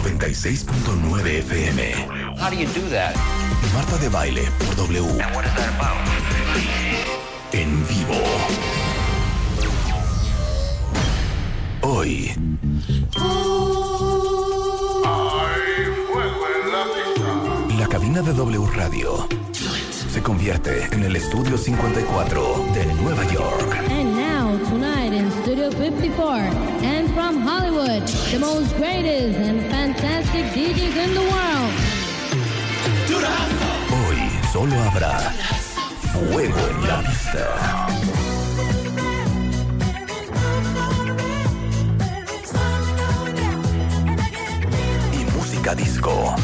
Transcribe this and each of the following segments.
W96.9 FM. How do you do that? Marta de baile por W. And what is that about? En vivo. Hoy. La cabina de W Radio se convierte en el estudio 54 de Nueva York. And now, tonight in Studio 54, and from Hollywood, the most greatest and fantastic DJs in the world. Hoy solo habrá fuego en la pista. Y música disco.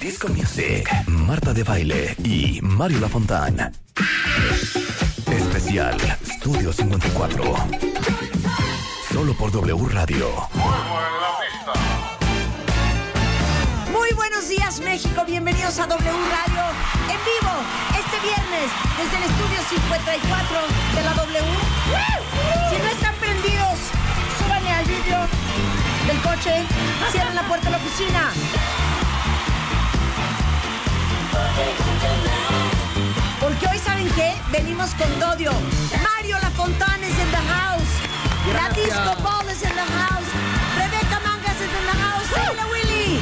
Disco music, Marta de baile y Mario Lafontán. Especial Studio 54. Solo por W Radio. Muy buenos días México, bienvenidos a W Radio en vivo este viernes desde el estudio 54 de la W. Si no están prendidos, súbanle al vidrio del coche, cierren la puerta de la oficina. Porque hoy saben qué, venimos con Dodio. Mario Lafontán is in the house. La Disco Ball is in the house. Rebeca Mangas is in the house. Síguele, Willy.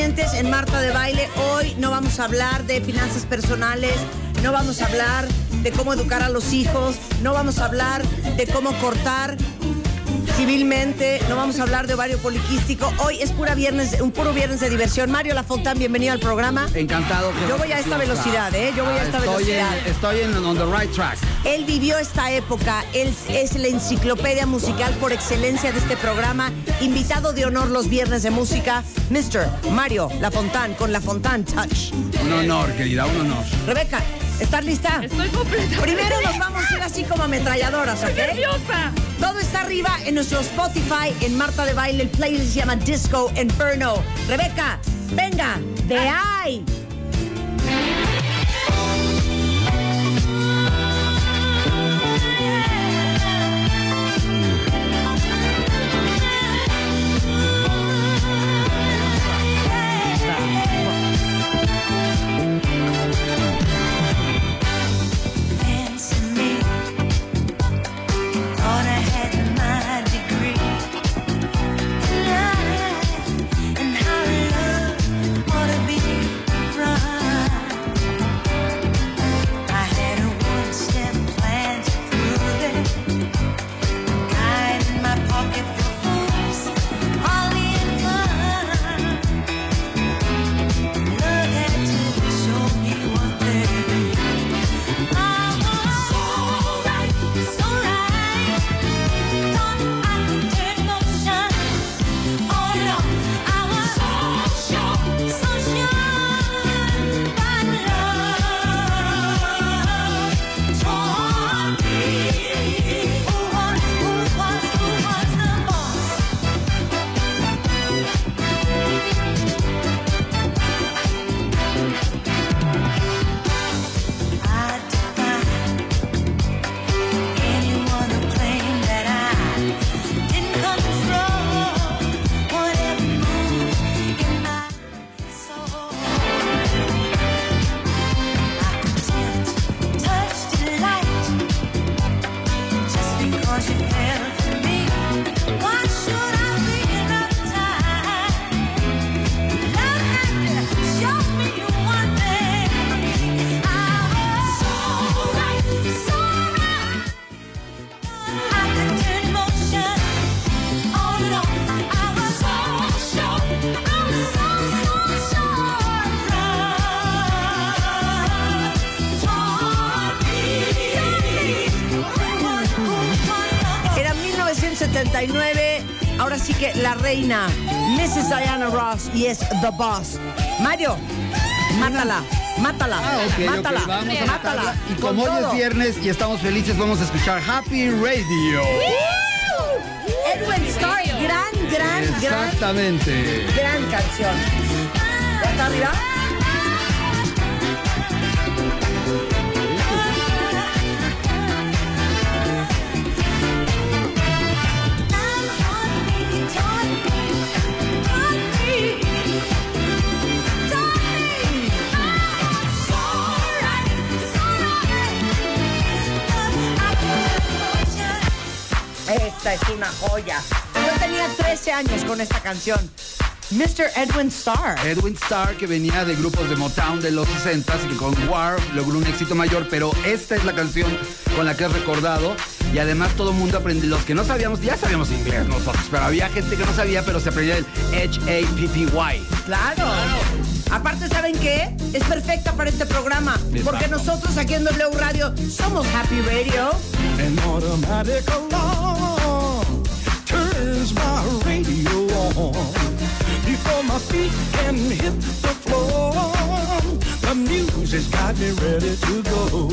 En Marta de Baile. Hoy no vamos a hablar de finanzas personales, no vamos a hablar de cómo educar a los hijos, no vamos a hablar de cómo cortar civilmente, no vamos a hablar de ovario poliquístico. Hoy es pura viernes, un puro viernes de diversión. Mario Lafontán, bienvenido al programa. Encantado. que- Yo voy a esta velocidad, ¿eh? Yo voy a esta estoy velocidad. En, estoy en on the right track. Él vivió esta época, él es la enciclopedia musical por excelencia de este programa, invitado de honor los viernes de música, Mr. Mario Lafontán con Lafontán Touch. Un honor, querida, un honor. Rebeca, ¿estás lista? Estoy completamente. Primero nos vamos a ir así como ametralladoras, ¿ok? nerviosa. Todo está arriba en nuestro Spotify, en Marta de Baile, el playlist se llama Disco Inferno. Rebeca, venga, de ahí. Y es The Boss. Mario, mátala, mátala, Ah, ok, ok, mátala, vamos a mátala. Y como hoy es viernes y estamos felices, vamos a escuchar Happy Radio. Edwin Starr, gran, gran, gran, Exactamente. gran canción. ¿Ya está arriba? Esta es una joya. Yo tenía 13 años con esta canción. Mr. Edwin Starr. Edwin Starr, que venía de grupos de Motown de los 60 y que con War logró un éxito mayor, pero esta es la canción con la que es recordado. Y además todo el mundo aprendió, los que no sabíamos, ya sabíamos inglés nosotros, pero había gente que no sabía, pero se aprendía el H-A-P-P-Y. Claro. Aparte, ¿saben qué? Es perfecta para este programa. Porque nosotros aquí en W Radio somos Happy Radio. Turns my radio on. Before my feet can hit the floor, the music's got me ready to go.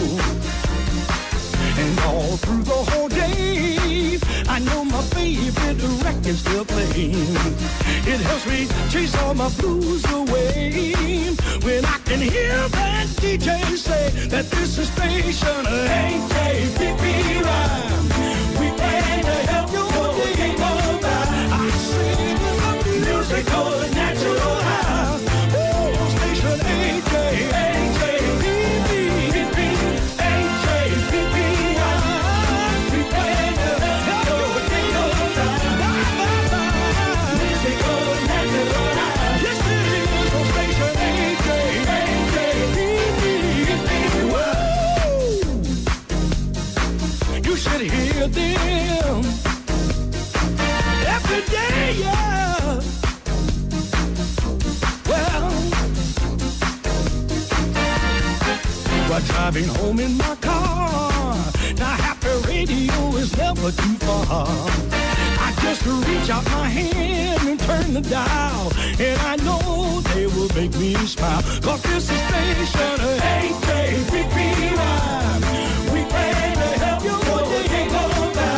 And all through the whole day, I know my favorite record's still playing. It helps me chase all my blues away. When I can hear that DJ say that this is station AJPP rhyme. We aim to help your driving home in my car, now happy radio is never too far. I just reach out my hand and turn the dial, and I know they will make me smile. Cause this is station AJPP rhyme. We aim to help you one day go by.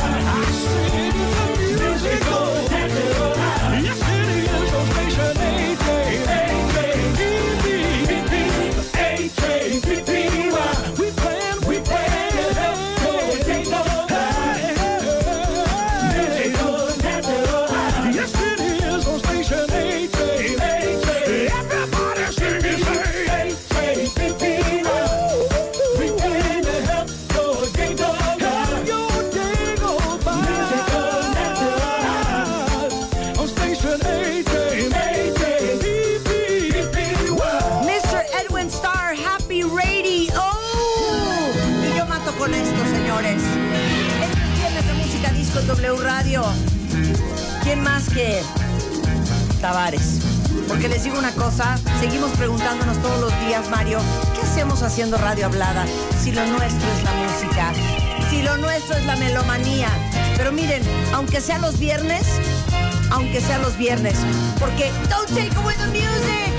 Seguimos preguntándonos todos los días, Mario, ¿qué hacemos haciendo radio hablada si lo nuestro es la música? Si lo nuestro es la melomanía. Pero miren, aunque sea los viernes, aunque sea los viernes, porque don't take away the music.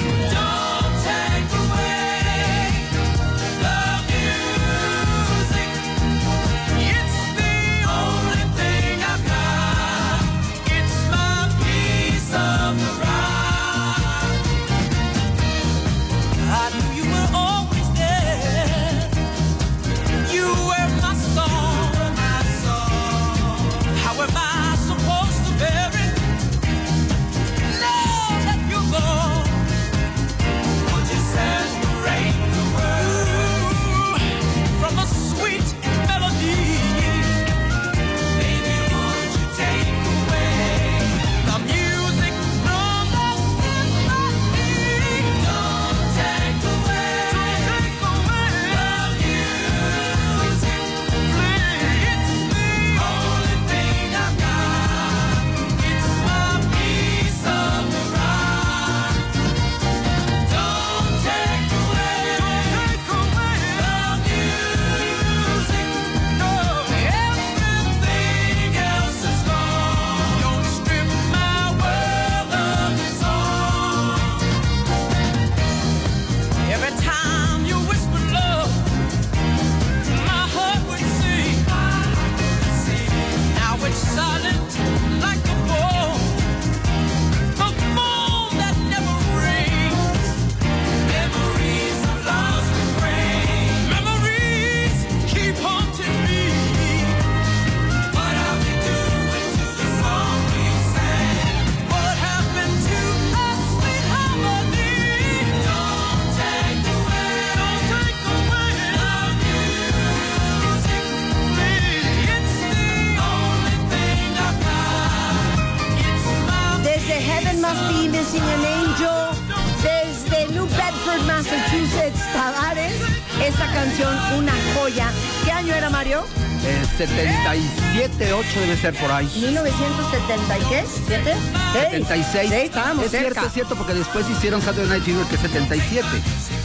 Ser por ahí. 1970 y qué? ¿Siete? Seis. 76. Sí, estábamos es cerca. cierto, es cierto, porque después hicieron Saturday Night Fever, que es 77.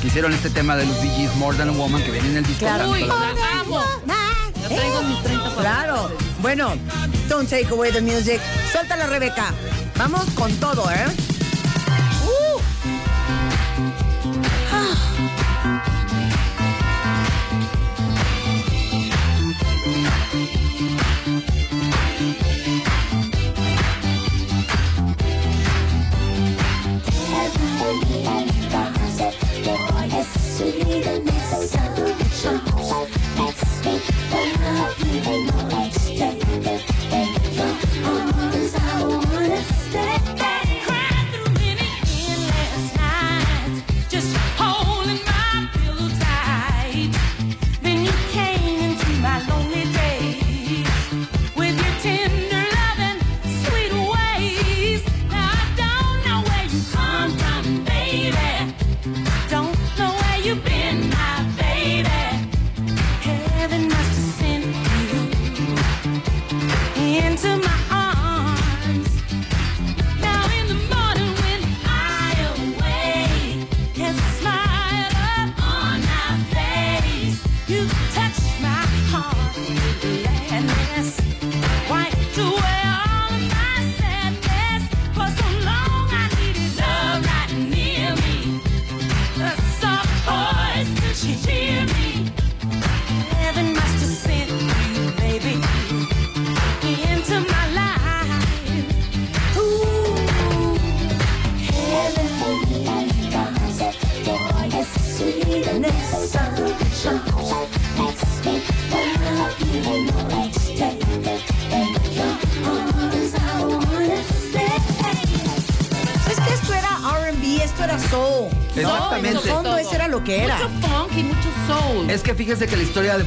Que hicieron este tema de los Bee Gees, More Than a Woman, que viene en el disco. Claro. Uy, la- amo. Traigo mis 30 para Claro. Bueno, don't take away the music. Suéltala, Rebeca. Vamos con todo, ¿eh?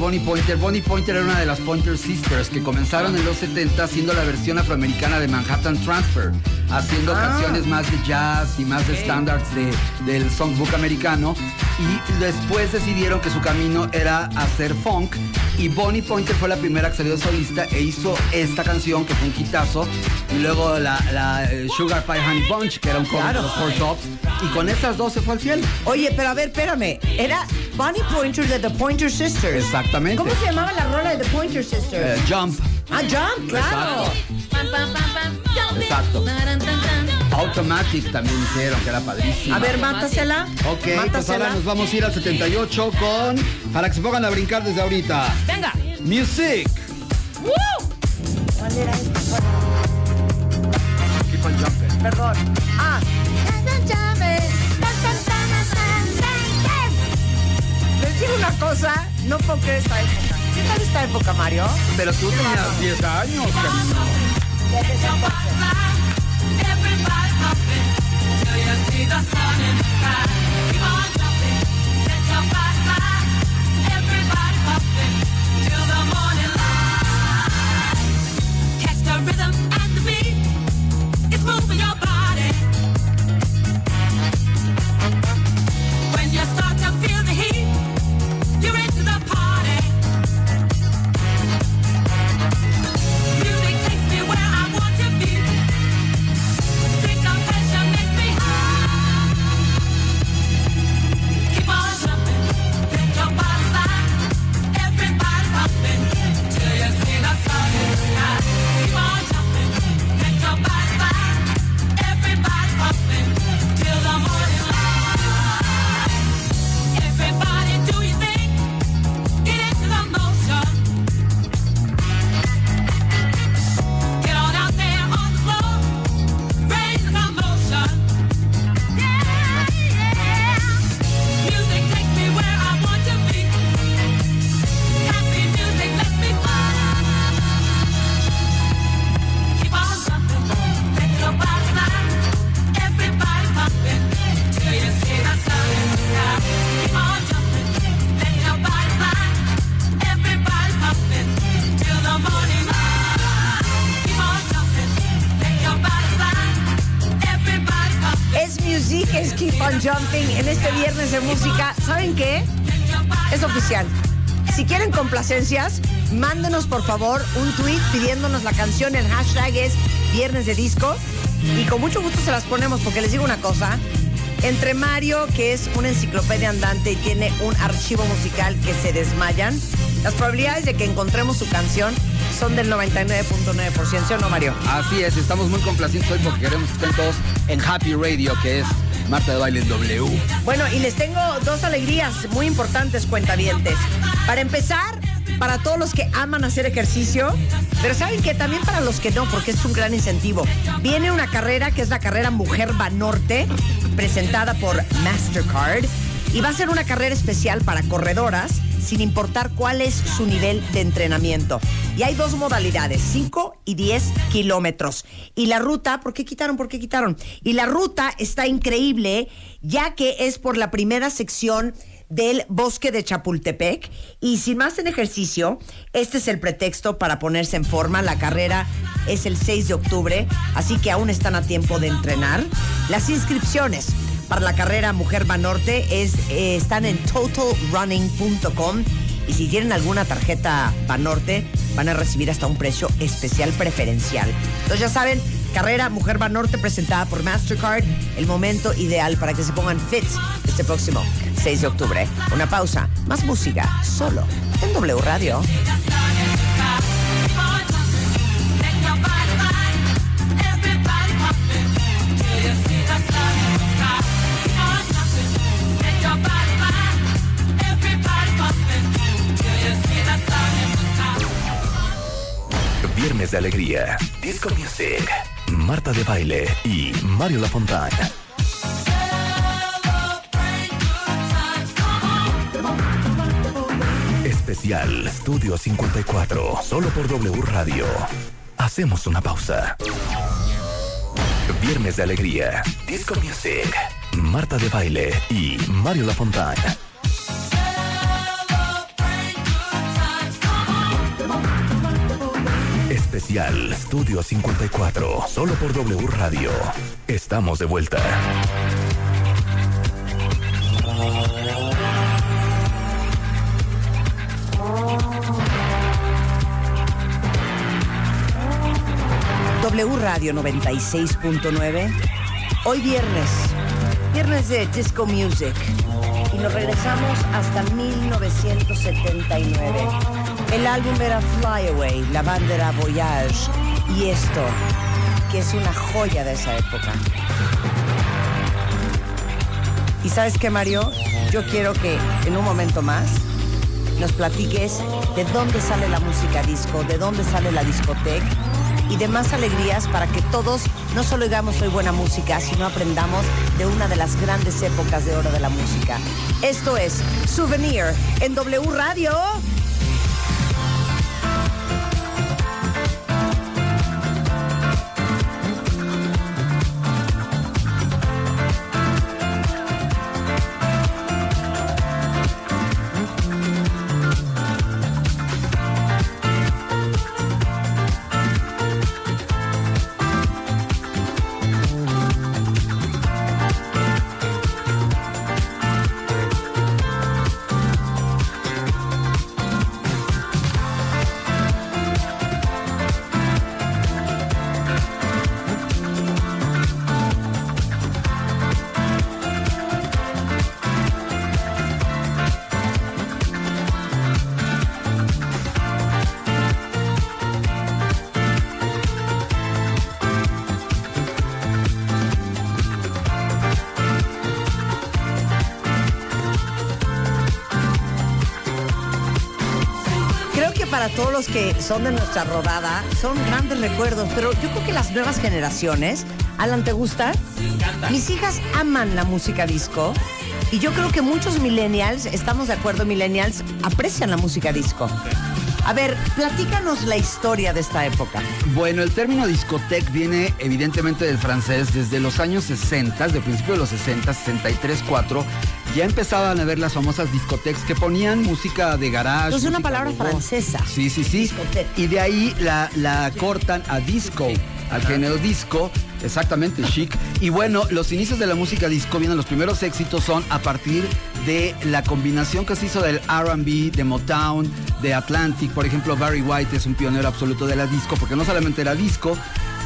Bonnie Pointer, Bonnie Pointer era una de las Pointer Sisters que comenzaron en los 70 haciendo la versión afroamericana de Manhattan Transfer, haciendo Ah. canciones más de jazz y más de standards de, del songbook americano. Y después decidieron que su camino era hacer funk. Y Bonnie Pointer fue la primera que salió de solista e hizo esta canción que fue un hitazo. Y luego la, la, eh, Sugar Pie Honey Bunch, que era un cover Claro. de los Four Tops. Y con esas dos se fue al cielo. Oye, pero a ver, espérame. Era Bonnie Pointer de The Pointer Sisters. Exactamente. ¿Cómo se llamaba la rola de The Pointer Sisters? Eh, jump. ah, Jump, claro. Exacto. Pam, pam, pam, pam. Exacto. Taran, tan, tan. Automatic también hicieron, que era padrísimo. A ver, mátasela. Ok, pues mátasela. ahora nos vamos a ir al 78 con... Para que se pongan a brincar desde ahorita. Venga. Music. ¿Cuál era esta? Keep on jumping. Perdón. Ah. Una cosa, no puedo creer esta época. ¿Qué tal esta época, Mario? Pero tú tenías 10 años, cariño. When complacencias, mándenos por favor un tweet pidiéndonos la canción. El hashtag es Viernes de Disco. Y con mucho gusto se las ponemos porque les digo una cosa. Entre Mario, que es una enciclopedia andante y tiene un archivo musical que se desmayan, las probabilidades de que encontremos su canción son del 99.9%, ¿sí o no, Mario? Así es, estamos muy complacientes hoy porque queremos que estén todos en Happy Radio, que es Marta de Baile W. Bueno, y les tengo dos alegrías muy importantes, cuentavientes. Para empezar, para todos los que aman hacer ejercicio, pero saben que también para los que no, porque es un gran incentivo. Viene una carrera que es la carrera Mujer Banorte, presentada por Mastercard, y va a ser una carrera especial para corredoras, sin importar cuál es su nivel de entrenamiento. Y hay dos modalidades, 5 y 10 kilómetros. Y la ruta, ¿por qué quitaron? ¿Por qué quitaron? Y la ruta está increíble, ya que es por la primera sección del bosque de Chapultepec. Y sin más en ejercicio, este es el pretexto para ponerse en forma. La carrera es el 6 de octubre, así que aún están a tiempo de entrenar. Las inscripciones para la carrera Mujer Banorte es, eh, están en totalrunning.com. Y si tienen alguna tarjeta Banorte, van a recibir hasta un precio especial preferencial. Entonces ya saben, carrera Mujer Banorte presentada por Mastercard, el momento ideal para que se pongan fit este próximo 6 de octubre. Una pausa, más música, solo en W Radio. Viernes de alegría. Disco Music. Marta de Baile y Mario Lafontaine. Especial Estudio 54. Solo por W Radio. Hacemos una pausa. Viernes de alegría. Disco Music. Marta de Baile y Mario Lafontaine. Especial Estudio 54, solo por W Radio. Estamos de vuelta. W Radio 96.9. Hoy viernes, viernes de Disco Music. Y nos regresamos hasta 1979. El álbum era Fly Away, la banda era Voyage. Y esto, que es una joya de esa época. Y sabes qué, Mario? Yo quiero que en un momento más nos platiques de dónde sale la música disco, de dónde sale la discoteca y demás alegrías para que todos no solo oigamos hoy buena música, sino aprendamos de una de las grandes épocas de oro de la música. Esto es Souvenir en W Radio. Los que son de nuestra rodada son grandes recuerdos, pero yo creo que las nuevas generaciones, Alan, ¿te gusta? Mis hijas aman la música disco y yo creo que muchos millennials, estamos de acuerdo, millennials aprecian la música disco. A ver, platícanos la historia de esta época. Bueno, el término discoteque viene evidentemente del francés desde los años 60, de principio de los 60, 63, 4. Ya empezaban a ver las famosas discotecas que ponían música de garage. Entonces, una palabra de francesa. Sí, sí, sí. Discoteque. Y de ahí la, la cortan a disco, al género disco. Exactamente, chic. Y bueno, los inicios de la música disco vienen, los primeros éxitos son a partir de la combinación que se hizo del RB, de Motown, de Atlantic. Por ejemplo, Barry White es un pionero absoluto de la disco, porque no solamente era disco,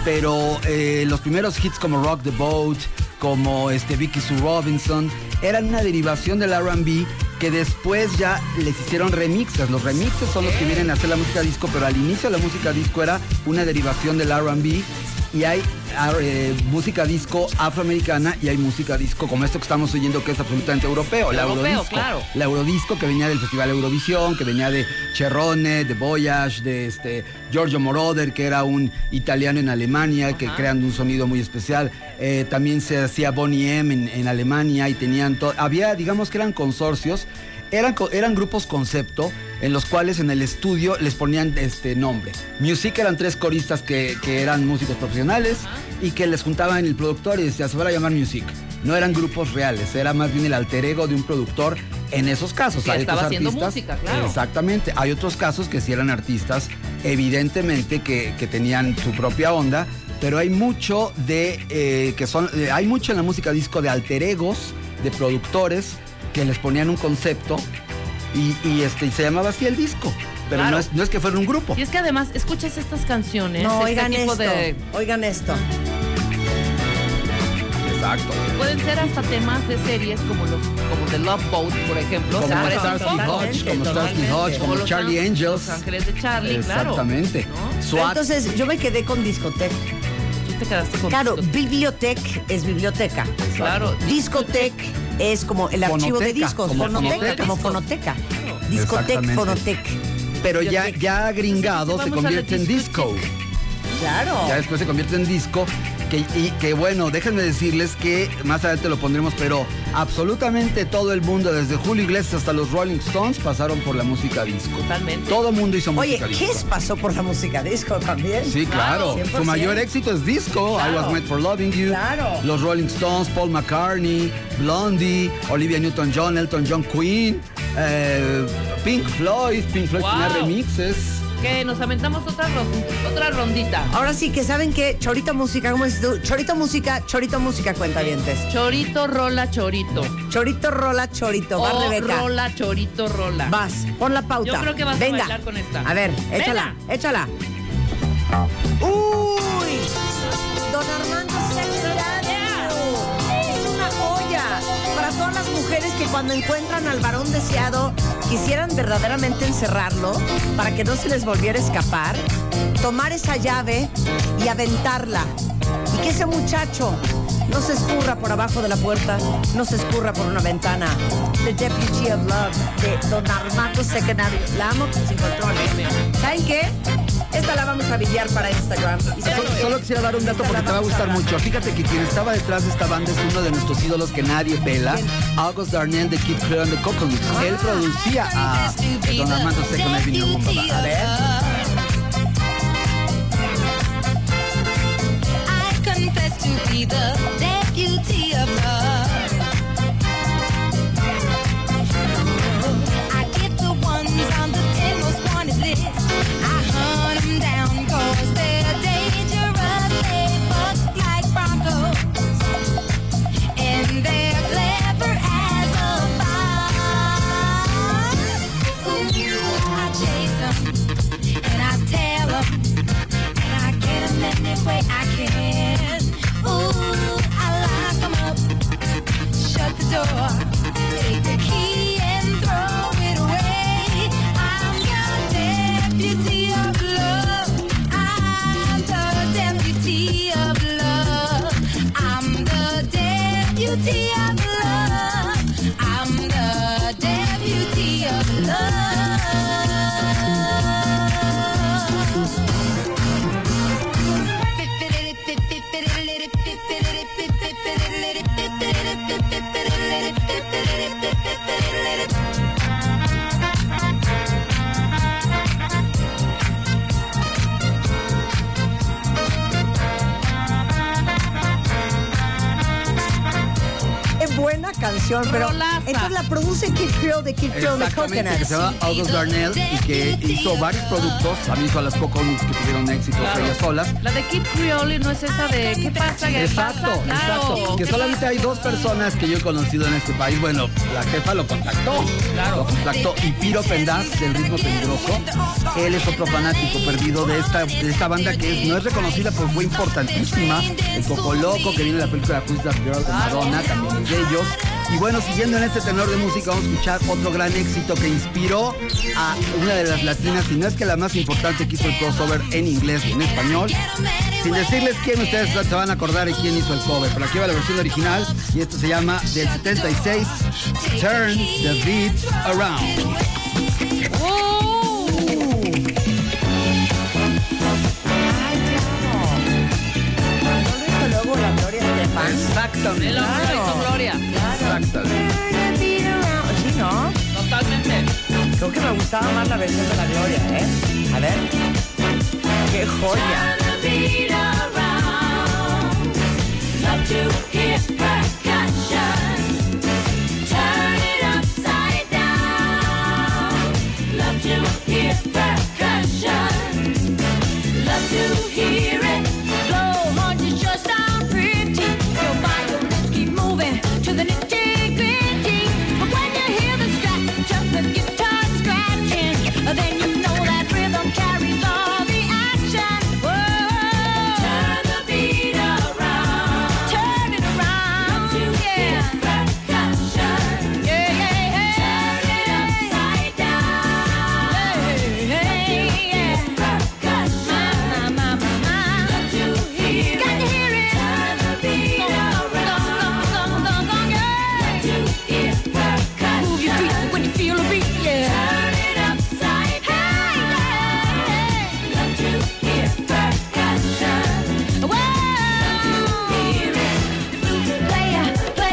pero eh, los primeros hits como Rock the Boat, como este Vicky Sue Robinson, eran una derivación del RB que después ya les hicieron remixes. Los remixes son los que vienen a hacer la música disco, pero al inicio la música disco era una derivación del RB y hay ah, eh, música disco afroamericana y hay música disco como esto que estamos oyendo que es absolutamente europeo, la Europeo, Eurodisco. claro. La Eurodisco que venía del Festival Eurovisión, que venía de Cherrone, de Voyage, de este Giorgio Moroder, que era un italiano en Alemania, que crean un sonido muy especial. Eh, también se hacía Bonnie M en, en Alemania y tenían to- había, digamos que eran consorcios. Eran, eran grupos concepto en los cuales en el estudio les ponían este nombre. Music eran tres coristas que, que eran músicos profesionales y que les juntaban el productor y decía, se van a llamar Music. No eran grupos reales, era más bien el alter ego de un productor en esos casos. Hay estaba otros haciendo artistas- música, claro. Exactamente. Hay otros casos que sí eran artistas, evidentemente que, que tenían su propia onda, pero hay mucho de eh, que son, eh, hay mucho en la música disco de alter egos, de productores que les ponían un concepto y, y, este y se llamaba así el disco. Pero Claro. no, es, no es que fuera un grupo. Y es que además, escuchas estas canciones. No, este oigan tipo esto. de. Oigan esto. Exacto. Pueden ser hasta temas de series como los como The Love Boat, por ejemplo. Como Starsky. Hodge, como Starsky. Hodge, como los Charlie An- Angels. Los Ángeles de Charlie, claro. Exactamente. ¿No? Pero SWAT. entonces yo me quedé con discoteca. Tú te quedaste con Claro, biblioteca es biblioteca. Claro. Discoteca es como el archivo de discos. como Fonoteca, fonoteca. como fonoteca. Discoteca, Exactamente. fonoteca. pero ya, ya gringado se convierte en disco. Claro. Ya después se convierte en disco. Que, y que bueno, déjenme decirles que más adelante lo pondremos, pero absolutamente todo el mundo, desde Julio Iglesias hasta los Rolling Stones, pasaron por la música disco. Totalmente. Todo el mundo hizo Oye, música disco. Kiss pasó por la música disco también. Sí, claro. Claro, Su 100%. mayor éxito es disco. I. Was Made for Loving You. Claro. Los Rolling Stones, Paul McCartney, Blondie, Olivia Newton-John, Elton John, Queen, eh, Pink Floyd. Pink Floyd Wow. tenía remixes. Que nos aventamos otra, otra rondita. Ahora sí que saben que Chorito Música, ¿cómo dices tú? Chorito Música, Chorito Música, cuenta dientes. Chorito, rola, chorito. Chorito, rola, chorito. Va O Rebeca. rola, chorito, rola. Vas, pon la pauta. Yo creo que vas a Venga. bailar con esta. A ver, échala, Venga. échala. ¡Uy! Don Armando Para todas las mujeres que cuando encuentran al varón deseado quisieran verdaderamente encerrarlo para que no se les volviera a escapar, tomar esa llave y aventarla. Y que ese muchacho no se escurra por abajo de la puerta, no se escurra por una ventana. The Deputy of Love de Don Armando Secretario. La amo sin control. ¿Saben qué? Esta la vamos a billar para Instagram. ¿Y saben Solo, quisiera dar un dato porque te va a gustar mucho. Fíjate que quien estaba detrás de esta banda es uno de nuestros ídolos que nadie pela, August Darnell de Keep Clear and the Coconuts. Ah. Él producía a Don Armando. A ver. Confess to be the deputy of love. door. Canción, pero Rolaza. entonces la produce Kid Creole de Kid Creole de Exactamente, que se llama August Darnell y que hizo varios productos. También hizo a las Coconuts que tuvieron éxito ellas solas. La de Kid Creole no es esa de ¿qué pasa? ¿Qué Exacto, pasa? Claro. exacto. Que ¿Qué solamente hay dos personas que yo he conocido en este país. Bueno, la jefa lo contactó. Claro. Lo contactó. Y Piro Pendaz, del ritmo peligroso. Él es otro fanático perdido de esta, de esta banda que es- no es reconocida, pero fue importantísima. El Coco Loco, que viene de la película Who's That Girl de Madonna, también es de ellos. Y bueno, siguiendo en este tenor de música, vamos a escuchar otro gran éxito que inspiró a una de las latinas, y no es que la más importante que hizo el crossover en inglés y en español. Sin decirles quién ustedes se van a acordar de quién hizo el cover. Pero aquí va la versión original y esto se llama del 76 Turn the Beat Around. ¿No lo hizo luego la Gloria Estefan? Exactamente. El hombre lo hizo Gloria. Sí, ¿no? Totalmente. Creo que me gustaba más la versión de la Gloria, ¿eh? A ver. ¡Qué joya! To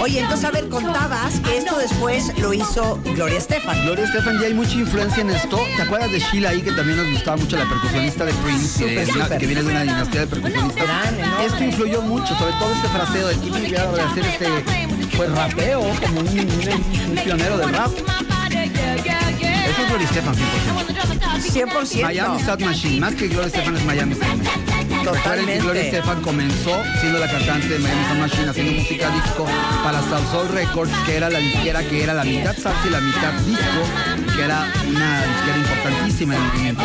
Oye, entonces, a ver, contabas que esto después lo hizo Gloria Estefan. Gloria Estefan, ya hay mucha influencia en esto. ¿Te acuerdas de Sheila ahí, que también nos gustaba mucho la percusionista de Prince, que viene de una dinastía de percusionistas? Gran. Esto influyó mucho, sobre todo este fraseo del Kimi de hacer este pues rapeo, como un, un- un pionero del rap. Eso es Gloria Estefan, 100%. 100%. Miami Sound Machine, más que Gloria Estefan es Miami Sound Machine. Recuerden que Gloria Totalmente. Estefan comenzó siendo la cantante de Miami Sound Machine haciendo música disco para Soul Records, que era la disquera que era la mitad salsa y la mitad disco, que era una disquera importantísima en el movimiento.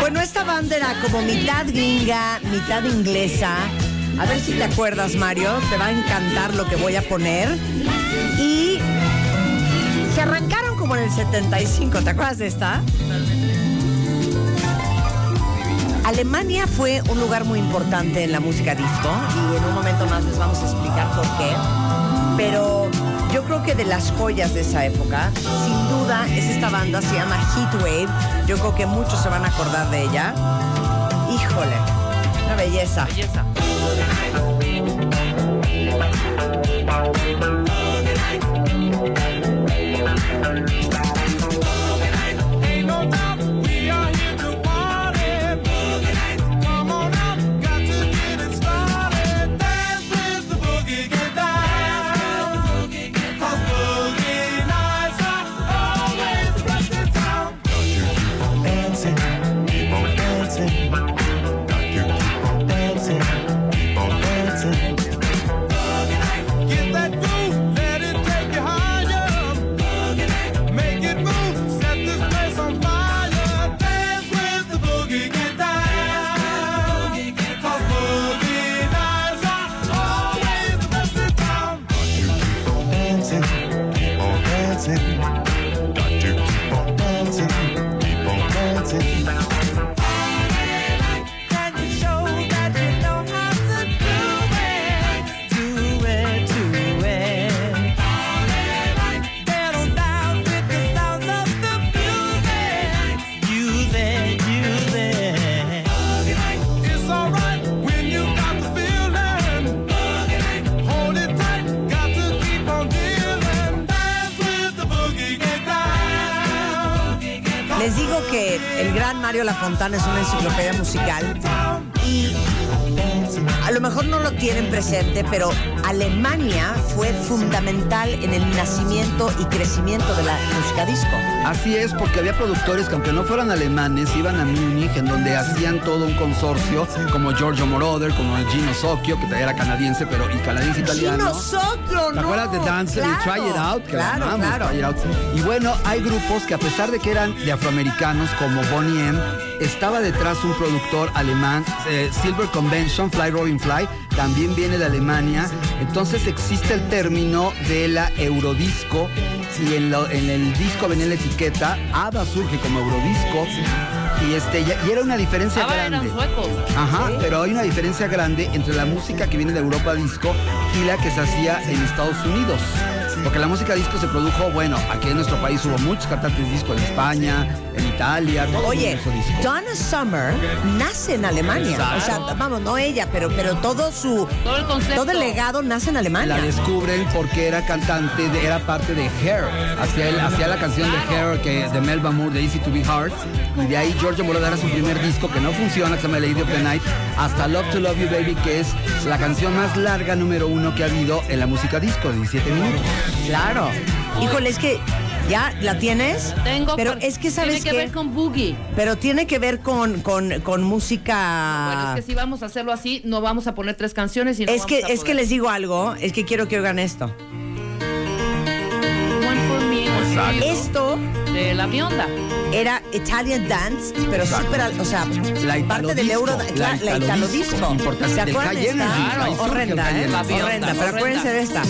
Bueno, esta banda era como mitad gringa, mitad inglesa. A ver si te acuerdas, Mario. Te va a encantar lo que voy a poner. Y se arrancaron como en el 75. ¿Te acuerdas de esta? Alemania fue un lugar muy importante en la música disco y en un momento más les vamos a explicar por qué. Pero yo creo que de las joyas de esa época, sin duda, es esta banda, se llama Heatwave. Yo creo que muchos se van a acordar de ella. Híjole, una belleza. Belleza. Mario Lafontana es una enciclopedia musical a lo mejor no lo tienen presente, pero Alemania fue fundamental en el nacimiento y crecimiento de la música disco. Así es, porque había productores que aunque no fueran alemanes, iban a Múnich, en donde hacían todo un consorcio, como Giorgio Moroder, como Gino Socchio, que era canadiense, pero y canadiense italiano. Gino Socchio, ¿Te no, acuerdas de Dancer y claro, Try It Out? Que claro, la amamos, claro. Try It Out. Y bueno, hay grupos que a pesar de que eran de afroamericanos, como Bonnie M, estaba detrás un productor alemán, eh, Silver Convention, Fly Robin Fly, también viene de Alemania. Entonces existe el término de la eurodisco y en, lo- en el disco venía la etiqueta, ABBA surge como eurodisco y, este, ya- y era una diferencia Ah, grande. eran suecos. Ajá, pero hay una diferencia grande entre la música que viene de Europa disco y la que se hacía en Estados Unidos. Porque la música disco se produjo, bueno, aquí en nuestro país hubo muchos cantantes disco en España, en Italia, todo el Oye, disco. Donna Summer nace en Alemania. O sea, vamos, no ella, pero, pero todo su. Todo el concepto. Todo el legado nace en Alemania. La descubren porque era cantante, de- era parte de Hair. Hacía la canción de Hair que, de Melba Moore, de Easy to Be Hard. Y de ahí Giorgio Moroder era su primer disco que no funciona, que se llama Lady of the Night, hasta Love to Love You Baby, que es la canción más larga número uno que ha habido en la música disco, de 17 minutos. Claro. Híjole, es que ya la tienes. Tengo, Pero es que sabes Tiene que qué? ver con Boogie. Pero tiene que ver con, con, con música. Bueno, es que si vamos a hacerlo así, no vamos a poner tres canciones y no Es vamos que, a es que les digo algo, es que quiero que oigan esto. One for me, one for you. Esto De la bionda. era Italian Dance, pero Exacto. súper, o sea, La parte del euro, la la, italodisco. importante, ¿Se acuerdan de esta? El horrenda, ¿eh? Horrenda, pero horrenda. acuérdense de esta.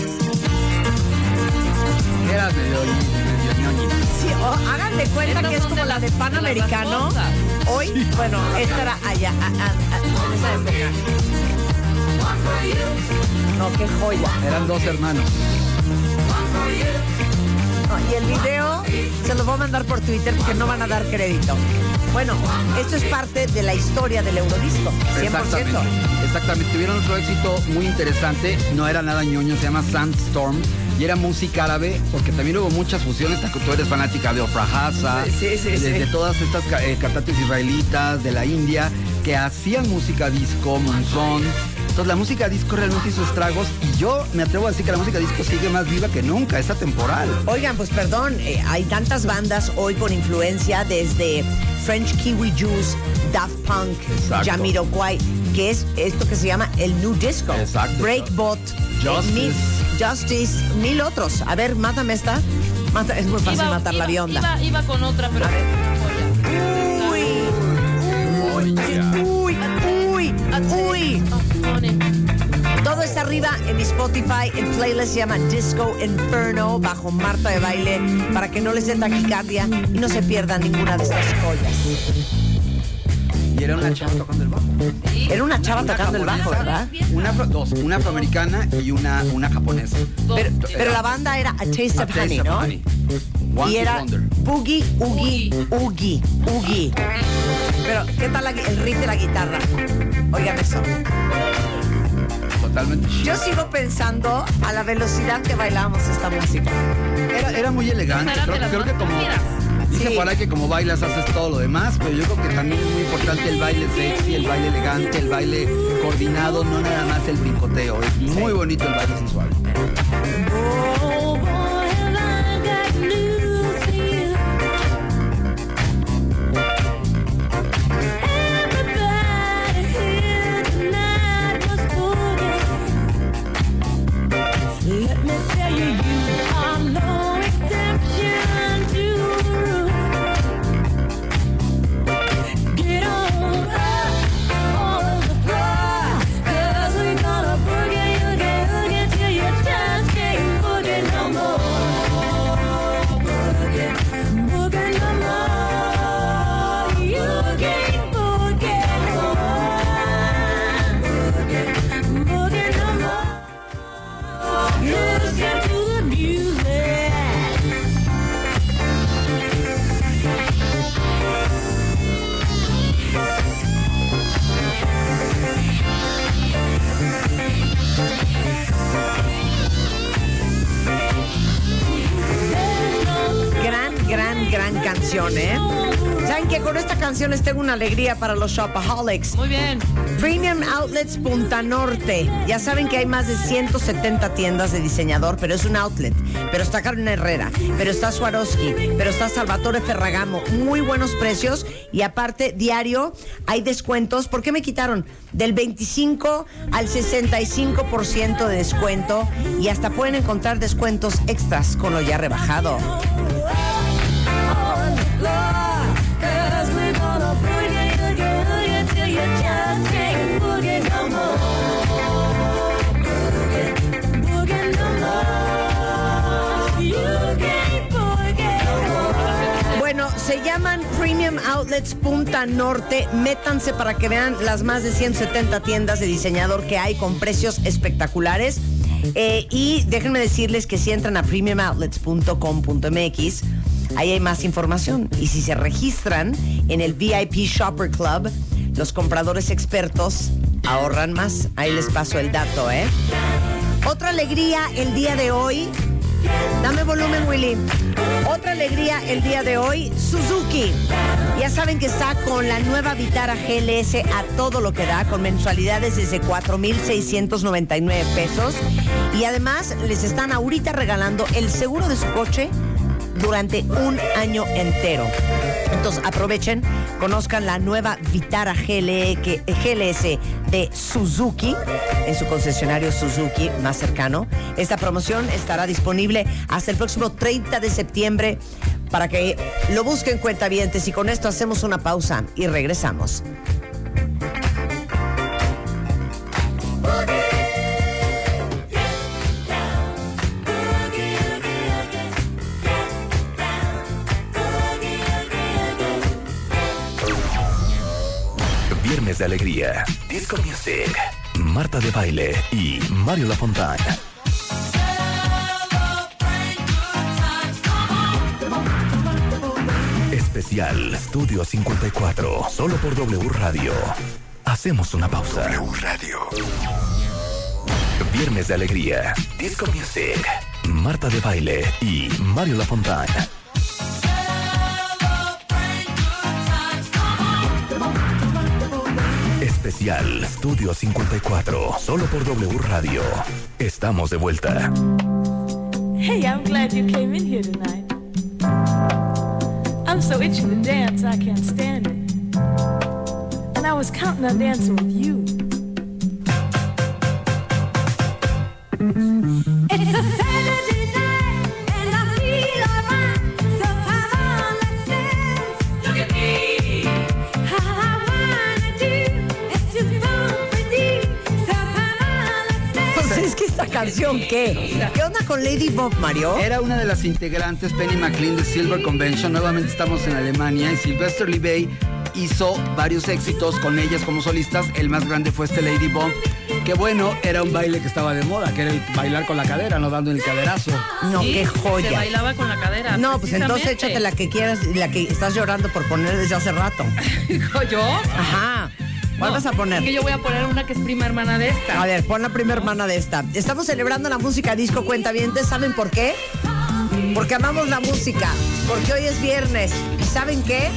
Era medio. Sí, o hagan de cuenta Estas que es como la de las- pan de las americano. rasposas. Hoy, bueno, esta era allá, a- a- a- en esa época. No, qué joya. Eran dos hermanos. No, y el video se los voy a mandar por Twitter porque no van a dar crédito. Bueno, esto es parte de la historia del Eurodisco, 100%. Exactamente. Exactamente. Tuvieron otro éxito muy interesante. No era nada ñoño, se llama Sandstorm. Y era música árabe, porque también hubo muchas fusiones. Tú eres fanática de Ofra Haza, Sí, sí, sí, de, todas estas eh, cantantes israelitas de la India que hacían música disco, monzón. Entonces la música disco realmente hizo estragos y yo me atrevo a decir que la música disco sigue más viva que nunca, es atemporal. Oigan, pues perdón, eh, hay tantas bandas hoy con influencia desde French Kiwi Juice, Daft Punk, Exacto. Jamiroquai, que es esto que se llama el New Disco. Exacto. Breakbot, eh, Justice. Justice, mil otros. A ver, mátame esta. Mata- es muy fácil Iba- matar la bionda. Iba, iba con otra, pero. Uy, uy, uy, uy. Todo está arriba en mi Spotify. El playlist se llama Disco Inferno bajo Marta de Baile para que no les dé taquicardia y no se pierdan ninguna de estas joyas. Y era una chava tocando el bajo. Era una chava Una tocando el bajo, ¿verdad? Una, afro- dos, una afroamericana y una, una japonesa. Pero, pero la banda era A Taste A of Taste Honey, of ¿no? Honey. One Y era Wonder. Boogie, Oogie, Oogie, Oogie. Pero, ¿qué tal la- el riff de la guitarra? Oigan eso. Totalmente. Yo sigo pensando a la velocidad que bailamos esta música. Era, era muy elegante. Creo, creo que como. Dice Sí. por ahí que como bailas haces todo lo demás, pero yo creo que también es muy importante el baile sexy, el baile elegante, el baile coordinado, no nada más el brincoteo. Es muy bonito el baile sensual. Oh, con esta canción les tengo una alegría para los shopaholics. Muy bien. Premium Outlets Punta Norte. Ya saben que hay más de 170 tiendas de diseñador, pero es un outlet. Pero está Carolina Herrera, pero está Swarovski, pero está Salvatore Ferragamo. Muy buenos precios y aparte diario hay descuentos. ¿Por qué me quitaron? Del 25 al 65% de descuento y hasta pueden encontrar descuentos extras con lo ya rebajado. Bueno, se llaman Premium Outlets Punta Norte. Métanse para que vean las más de 170 tiendas de diseñador que hay con precios espectaculares. Eh, y déjenme decirles que si entran a premiumoutlets.com.mx, ahí hay más información. Y si se registran en el VIP Shopper Club, los compradores expertos ahorran más. Ahí les paso el dato, ¿eh? Otra alegría el día de hoy. Dame volumen, Willy. Otra alegría el día de hoy, Suzuki. Ya saben que está con la nueva Vitara GLS a todo lo que da, con mensualidades desde 4,699 pesos. Y además les están ahorita regalando el seguro de su coche durante un año entero. Entonces aprovechen, conozcan la nueva Vitara GLE que- GLS de Suzuki en su concesionario Suzuki más cercano. Esta promoción estará disponible hasta el próximo 30 de septiembre para que lo busquen cuentavientes y con esto hacemos una pausa y regresamos. Alegría, disco music, Marta de baile y Mario Lafontana. Especial Estudio 54, solo por W Radio. Hacemos una pausa. W Radio. Viernes de alegría, disco music, Marta de baile y Mario Lafontana. Especial Estudio 54, solo por W Radio. Estamos de vuelta. Hey, I'm glad you came in here tonight. I'm so itching to dance, I can't stand it. And I was counting on dancing with you. It's a es que esta canción, ¿qué? ¿Qué onda con Lady Bob, Mario? Era una de las integrantes, Penny McLean de Silver Convention. Nuevamente estamos en Alemania y Sylvester Lee Bay hizo varios éxitos con ellas como solistas. El más grande fue este Lady Bomb, que bueno, era un baile que estaba de moda, que era el bailar con la cadera, no dando el caderazo. No, Sí, qué joya. Se bailaba con la cadera. No, pues entonces échate la que quieras, la que estás llorando por poner desde hace rato. Yo. Ajá. ¿Cuál No, vas a poner? Que yo voy a poner una que es prima hermana de esta. A ver, pon la primera hermana de esta. Estamos celebrando la música disco cuentavientes. ¿Saben por qué? Porque amamos la música. Porque hoy es viernes. ¿Y saben qué?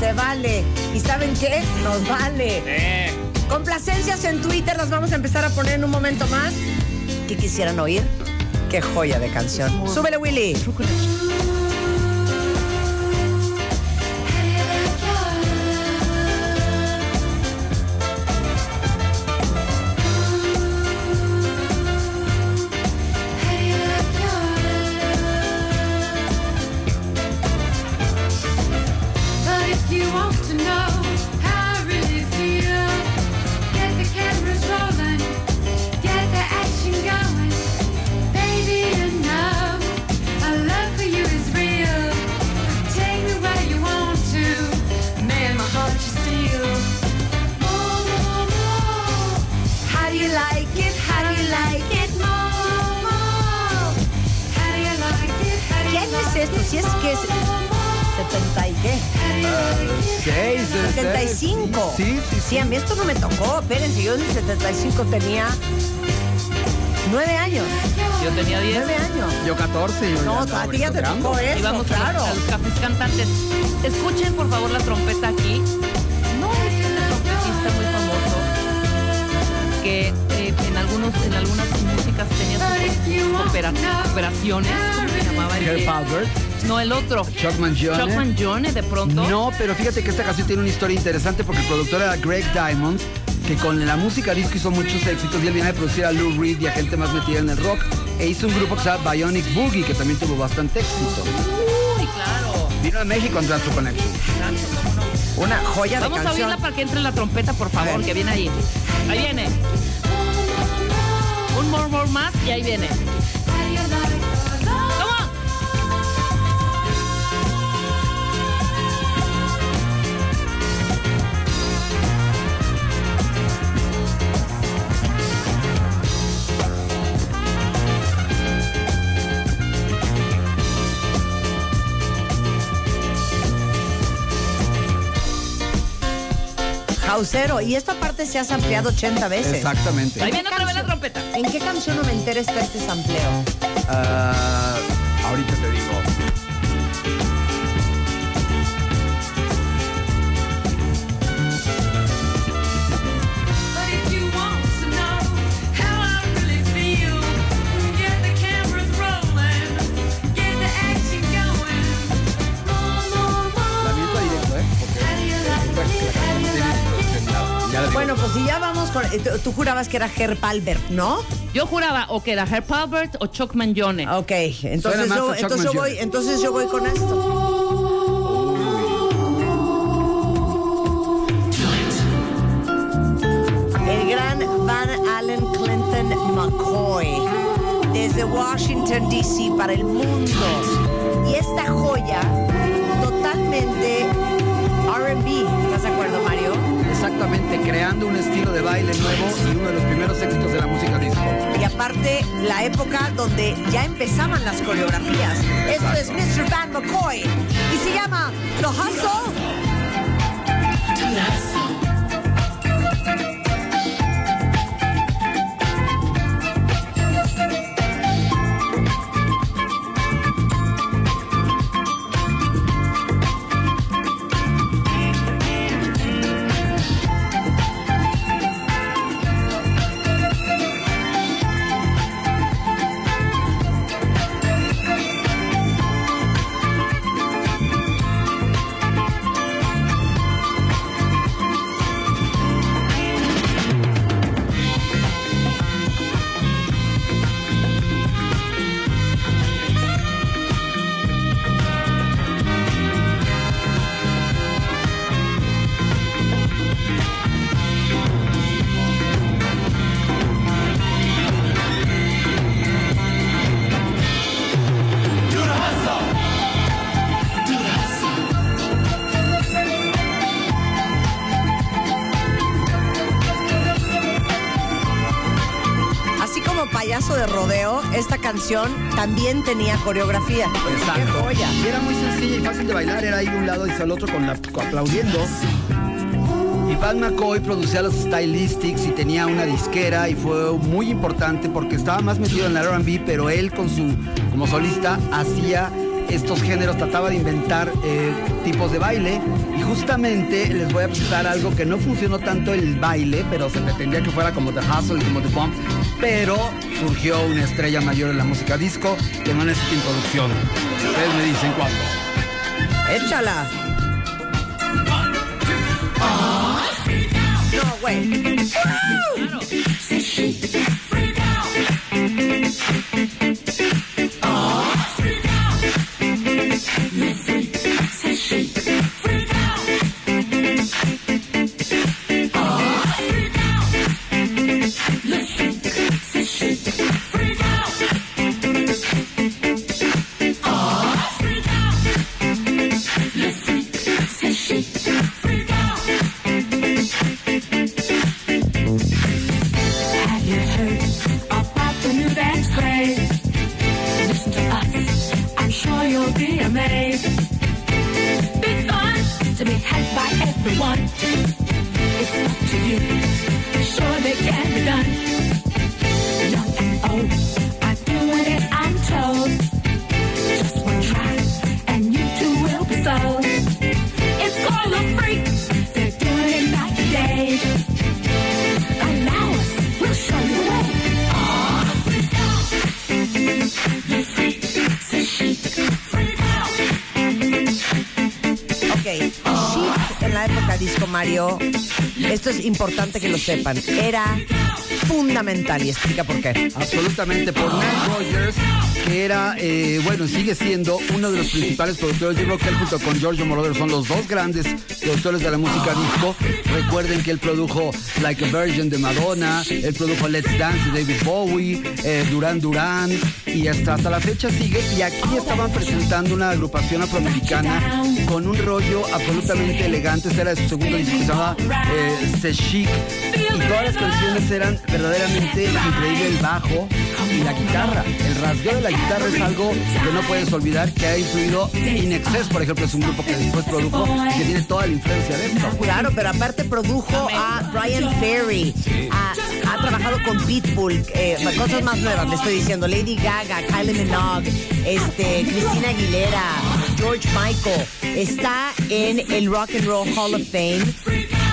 Se vale. ¿Y saben qué? Nos vale. Complacencias en Twitter las vamos a empezar a poner en un momento más. ¿Qué quisieran oír? Qué joya de canción. Súbele, Willy. Yo en el 75 tenía Nueve años. Yo tenía 10. Nueve años. Yo 14. Yo No, a ti ya te tocó eso, Íbamos a, claro. los, a los cafés cantantes. Escuchen por favor la trompeta aquí. No es este trompetista muy famoso que eh, en algunos en algunas músicas tenía sus opera- operaciones. ¿Cómo se llamaba? el Albert. No, el otro. Chuck Mangione. Chuck Mangione, de pronto. No, pero fíjate que esta canción tiene una historia interesante porque el productor era Greg Diamond, que con la música disco hizo muchos éxitos y él viene a producir a Lou Reed y a gente más metida en el rock. E hizo un grupo que se llama Bionic Boogie, que también tuvo bastante éxito. Uy, claro. Vino a México en Dance Connection. Una joya de Vamos a canción. oírla para que entre la trompeta, por favor, que viene ahí. Ahí viene. Un more, more más y ahí viene. Y esta parte se ha ampliado 80 veces. Exactamente. Ahí viene otra vez la trompeta. ¿En qué canción noventera está este sampleo? Ah, ahorita te digo. Si ya vamos con... eh, Tú, tú jurabas que era Herb Albert, ¿no? Yo juraba o que era Herb Albert o Chuck Mangione. Ok, entonces yo, Chuck entonces yo voy, entonces yo voy con esto. El gran Van Allen Clinton McCoy, desde Washington, D.C. para el mundo. Y esta joya, totalmente RB. Creando un estilo de baile nuevo y uno de los primeros éxitos de la música disco. Y aparte, la época donde ya empezaban las coreografías. Esto es Mr. Van McCoy y se llama The Hustle. También tenía coreografía. ¡Qué Exacto. joya! Y era muy sencilla y fácil de bailar, era ir de un lado y al otro con la, aplaudiendo. Y Van McCoy producía los stylistics y tenía una disquera y fue muy importante porque estaba más metido en el R&B, pero él con su como solista hacía estos géneros, trataba de inventar eh, tipos de baile y justamente les voy a presentar algo que no funcionó tanto el baile, pero se pretendía que fuera como The Hustle y como The Bump, pero surgió una estrella mayor en la música disco que no necesita introducción. Ustedes me dicen cuándo. ¡Échala! No, güey. Importante que lo sepan, era fundamental y explica por qué. Absolutamente, por Nile Rogers, que era, eh, bueno, sigue siendo uno de los principales productores. Yo creo que él junto con Giorgio Moroder son los dos grandes productores de la música disco. Recuerden que él produjo Like a Virgin de Madonna, él produjo Let's Dance de David Bowie, eh, Duran Duran, y hasta, hasta la fecha sigue. Y aquí estaban presentando una agrupación afroamericana con un rollo absolutamente elegante. Este era su segundo disco que se llamaba eh, Se Chic. Y todas las canciones eran verdaderamente increíble el bajo y la guitarra. El rasgueo de la guitarra es algo que no puedes olvidar que ha influido In Excess, por ejemplo, es un grupo que después produjo y que tiene toda la influencia de esto. Claro, pero aparte produjo a Brian Ferry, ha, ha trabajado con Pitbull, eh, cosas más nuevas, le estoy diciendo, Lady Gaga, Kylie Minogue, este, Cristina Aguilera, George Michael, está en el Rock and Roll Hall of Fame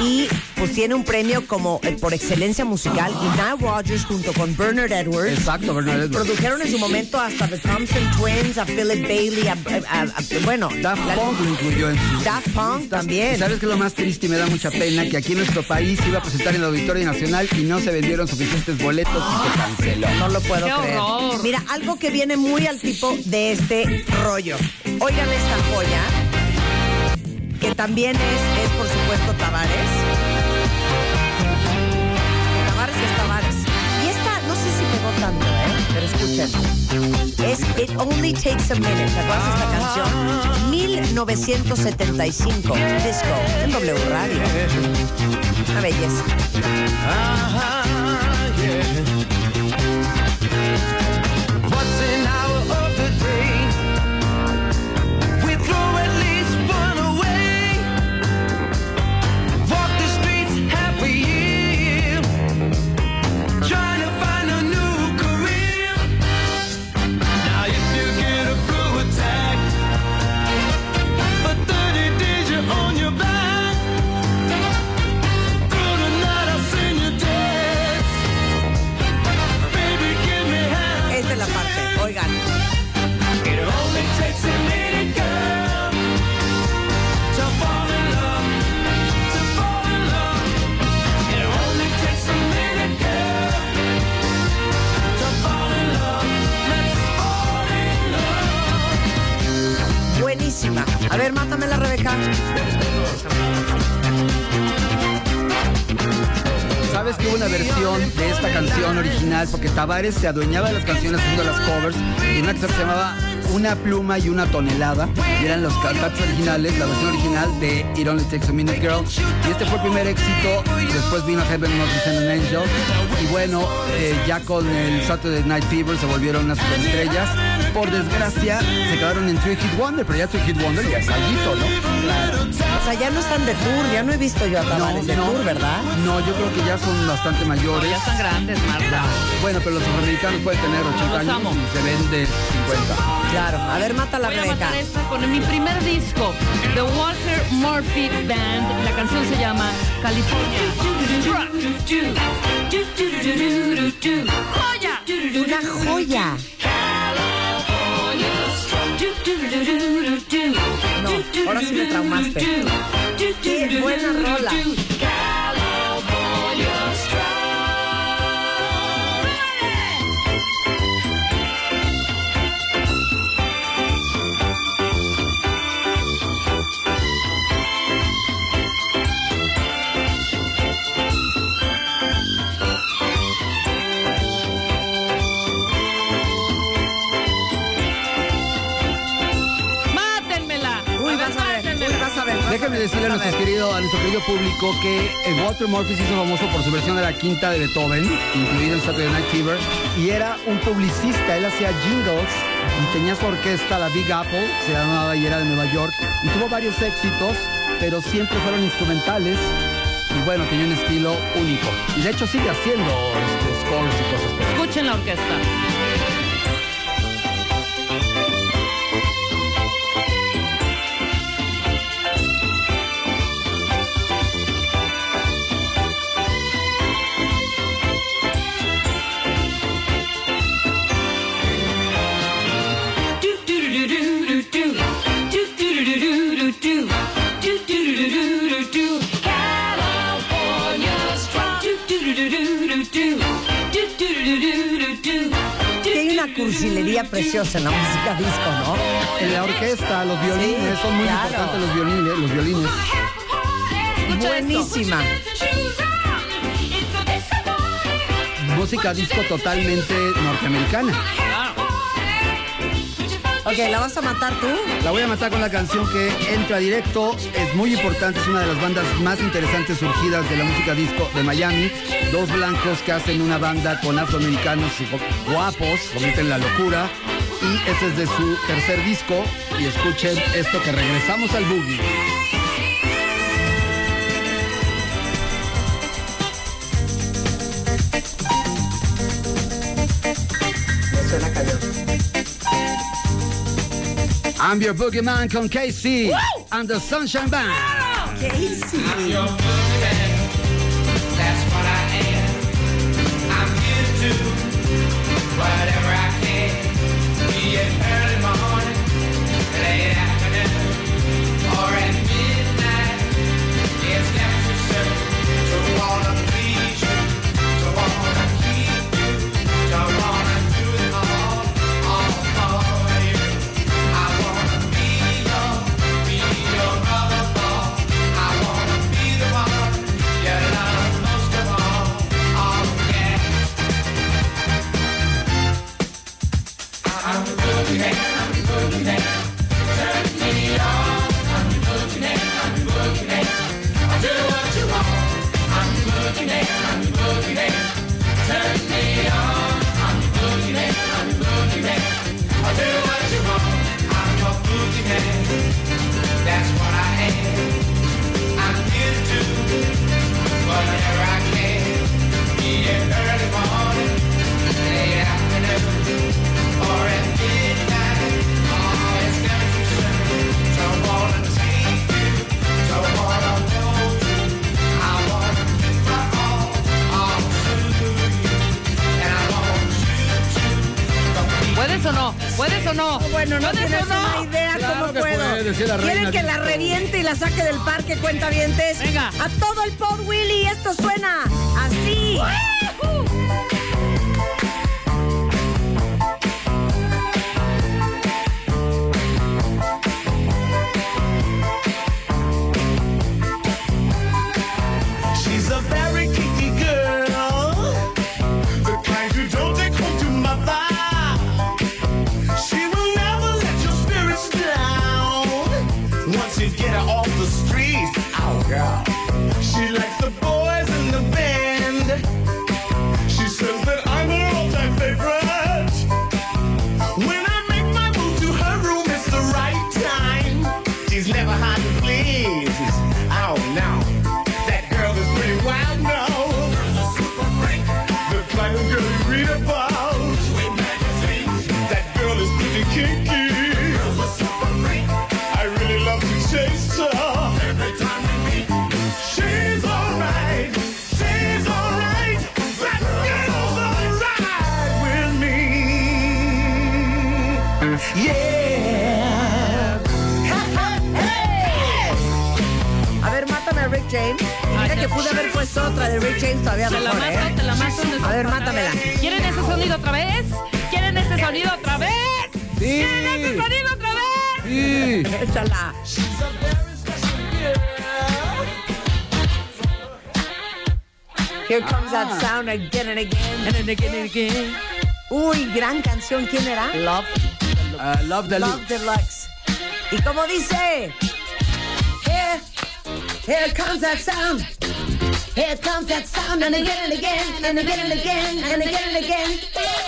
y pues tiene un premio como eh, por excelencia musical y Nile Rodgers junto con Bernard Edwards Exacto, Bernard Edwards. produjeron en su momento hasta The Thompson Twins, a Philip Bailey, a, a- a- bueno, Daft la- Punk lo incluyó en su... Daft Punk también. ¿Y ¿Sabes qué es lo más triste y me da mucha pena? Que aquí en nuestro país iba a presentar en el Auditorio Nacional y no se vendieron suficientes boletos y se canceló. No lo puedo ¡Qué creer. horror! Mira, algo que viene muy al tipo de este rollo. Oigan esta joya, que también es, es por supuesto. Tavares tanto, ¿eh? Pero escuchen. Es It Only Takes a Minute. ¿Te acuerdas de esta canción? 1975. Disco. En W Radio. Una belleza. Ver, mátamela, Rebeca. ¿Sabes que hubo una versión de esta canción original? Porque Tavares se adueñaba de las canciones haciendo las covers. Y una que se llamaba Una pluma y una tonelada. Y eran los cantantes originales, la versión original de It Only Takes a Minute Girl. Y este fue el primer éxito. Después vino Heaven Not Send an Angel. Y bueno, eh, ya con el Saturday Night Fever se volvieron unas superestrellas. Por desgracia, se quedaron en Three Hit Wonder. Pero ya Three Hit Wonder ya es alguito, ¿no? O sea, ya no están de tour, ya no he visto yo a Tavares de tour, ¿verdad? No, yo creo que ya son bastante mayores. Ya están grandes, Marta. Bueno, pero los afroamericanos pueden tener 80 Los años amo. y se venden 50. Claro. A ver, mátala, Voy a Rebeca. matar esta con mi primer disco, The Walter Murphy Band. La canción se llama California. ¡Joya! Una joya. No, decirle a vas nuestro querido, a nuestro querido público que eh, Walter Murphy se hizo famoso por su versión de la quinta de Beethoven, incluida en Saturday Night Fever, y era un publicista, él hacía jingles y tenía su orquesta, la Big Apple, se llamaba y era de Nueva York, y tuvo varios éxitos, pero siempre fueron instrumentales, y bueno, tenía un estilo único. Y de hecho sigue haciendo este, scores y cosas. Escuchen la orquesta. Cursilería preciosa en la música disco, ¿no? En la orquesta, los violines, Sí, son muy claro. importantes los violines, los violines. Buenísima. Música disco totalmente norteamericana. Ok, ¿la vas a matar tú? La voy a matar con la canción que entra directo. Es muy importante, es una de las bandas más interesantes surgidas de la música disco de Miami. Dos blancos que hacen una banda con afroamericanos guapos, cometen la locura. Y ese es de su tercer disco. Y escuchen esto que regresamos al boogie. Me suena cañón. I'm your boogeyman con Casey and the Sunshine Band. Casey. Here comes that sound again and again. And again and again. Uy, gran canción. ¿Quién era? Love. Uh, love the Love Deluxe. ¿Y cómo dice? Here, here comes that sound. Here comes that sound and again and again and again and again and again and again. Here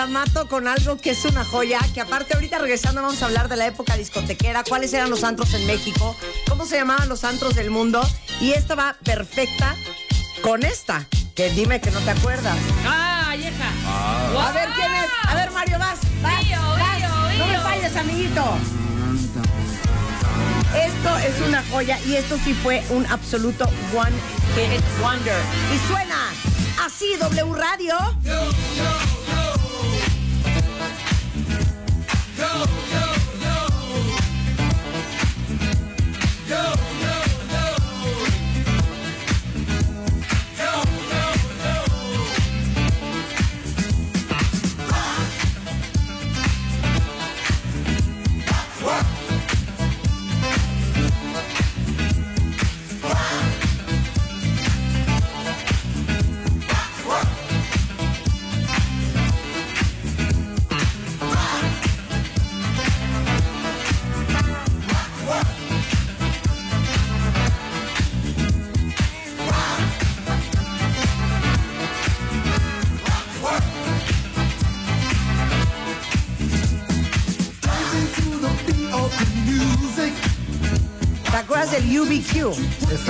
la mato con algo que es una joya, que aparte ahorita regresando vamos a hablar de la época discotequera, cuáles eran los antros en México, cómo se llamaban los antros del mundo, y esta va perfecta con esta, que dime que no te acuerdas. ¡Ah, vieja! A ver quién es, a ver Mario, vas, vas. No me falles, amiguito. Esto es una joya y esto sí fue un absoluto one hit wonder. Y suena así W Radio. ¿Te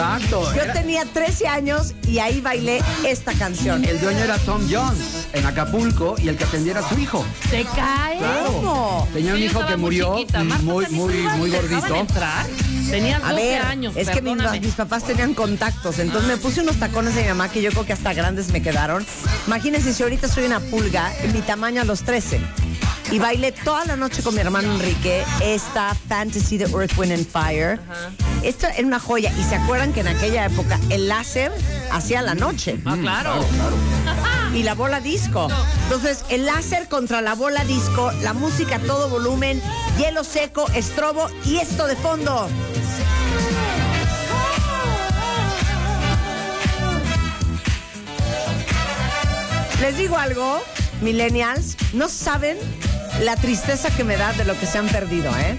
Exacto. Yo Era- tenía 13 años y ahí bailé esta canción. El dueño era Tom Jones en Acapulco y el que atendía era su hijo. ¿Te cae? Claro. ¿Cómo? Tenía un Sí, yo hijo que muy murió chiquita. mm, muy, ¿también muy, muy gordito. entrar? Tenías 12 A ver, años, es que mis papás tenían contactos, entonces me puse unos tacones de mi mamá que yo creo que hasta grandes me quedaron. Imagínense si ahorita soy una pulga, mi tamaño a los 13. Y bailé toda la noche con mi hermano Enrique esta Fantasy de Earth, Wind and Fire. Esto era una joya. Y se acuerdan que en aquella época el láser hacía la noche. Ah, claro. y la bola disco. Entonces, el láser contra la bola disco, la música a todo volumen, hielo seco, estrobo y esto de fondo. Les digo algo, millennials, no saben la tristeza que me da de lo que se han perdido, ¿eh?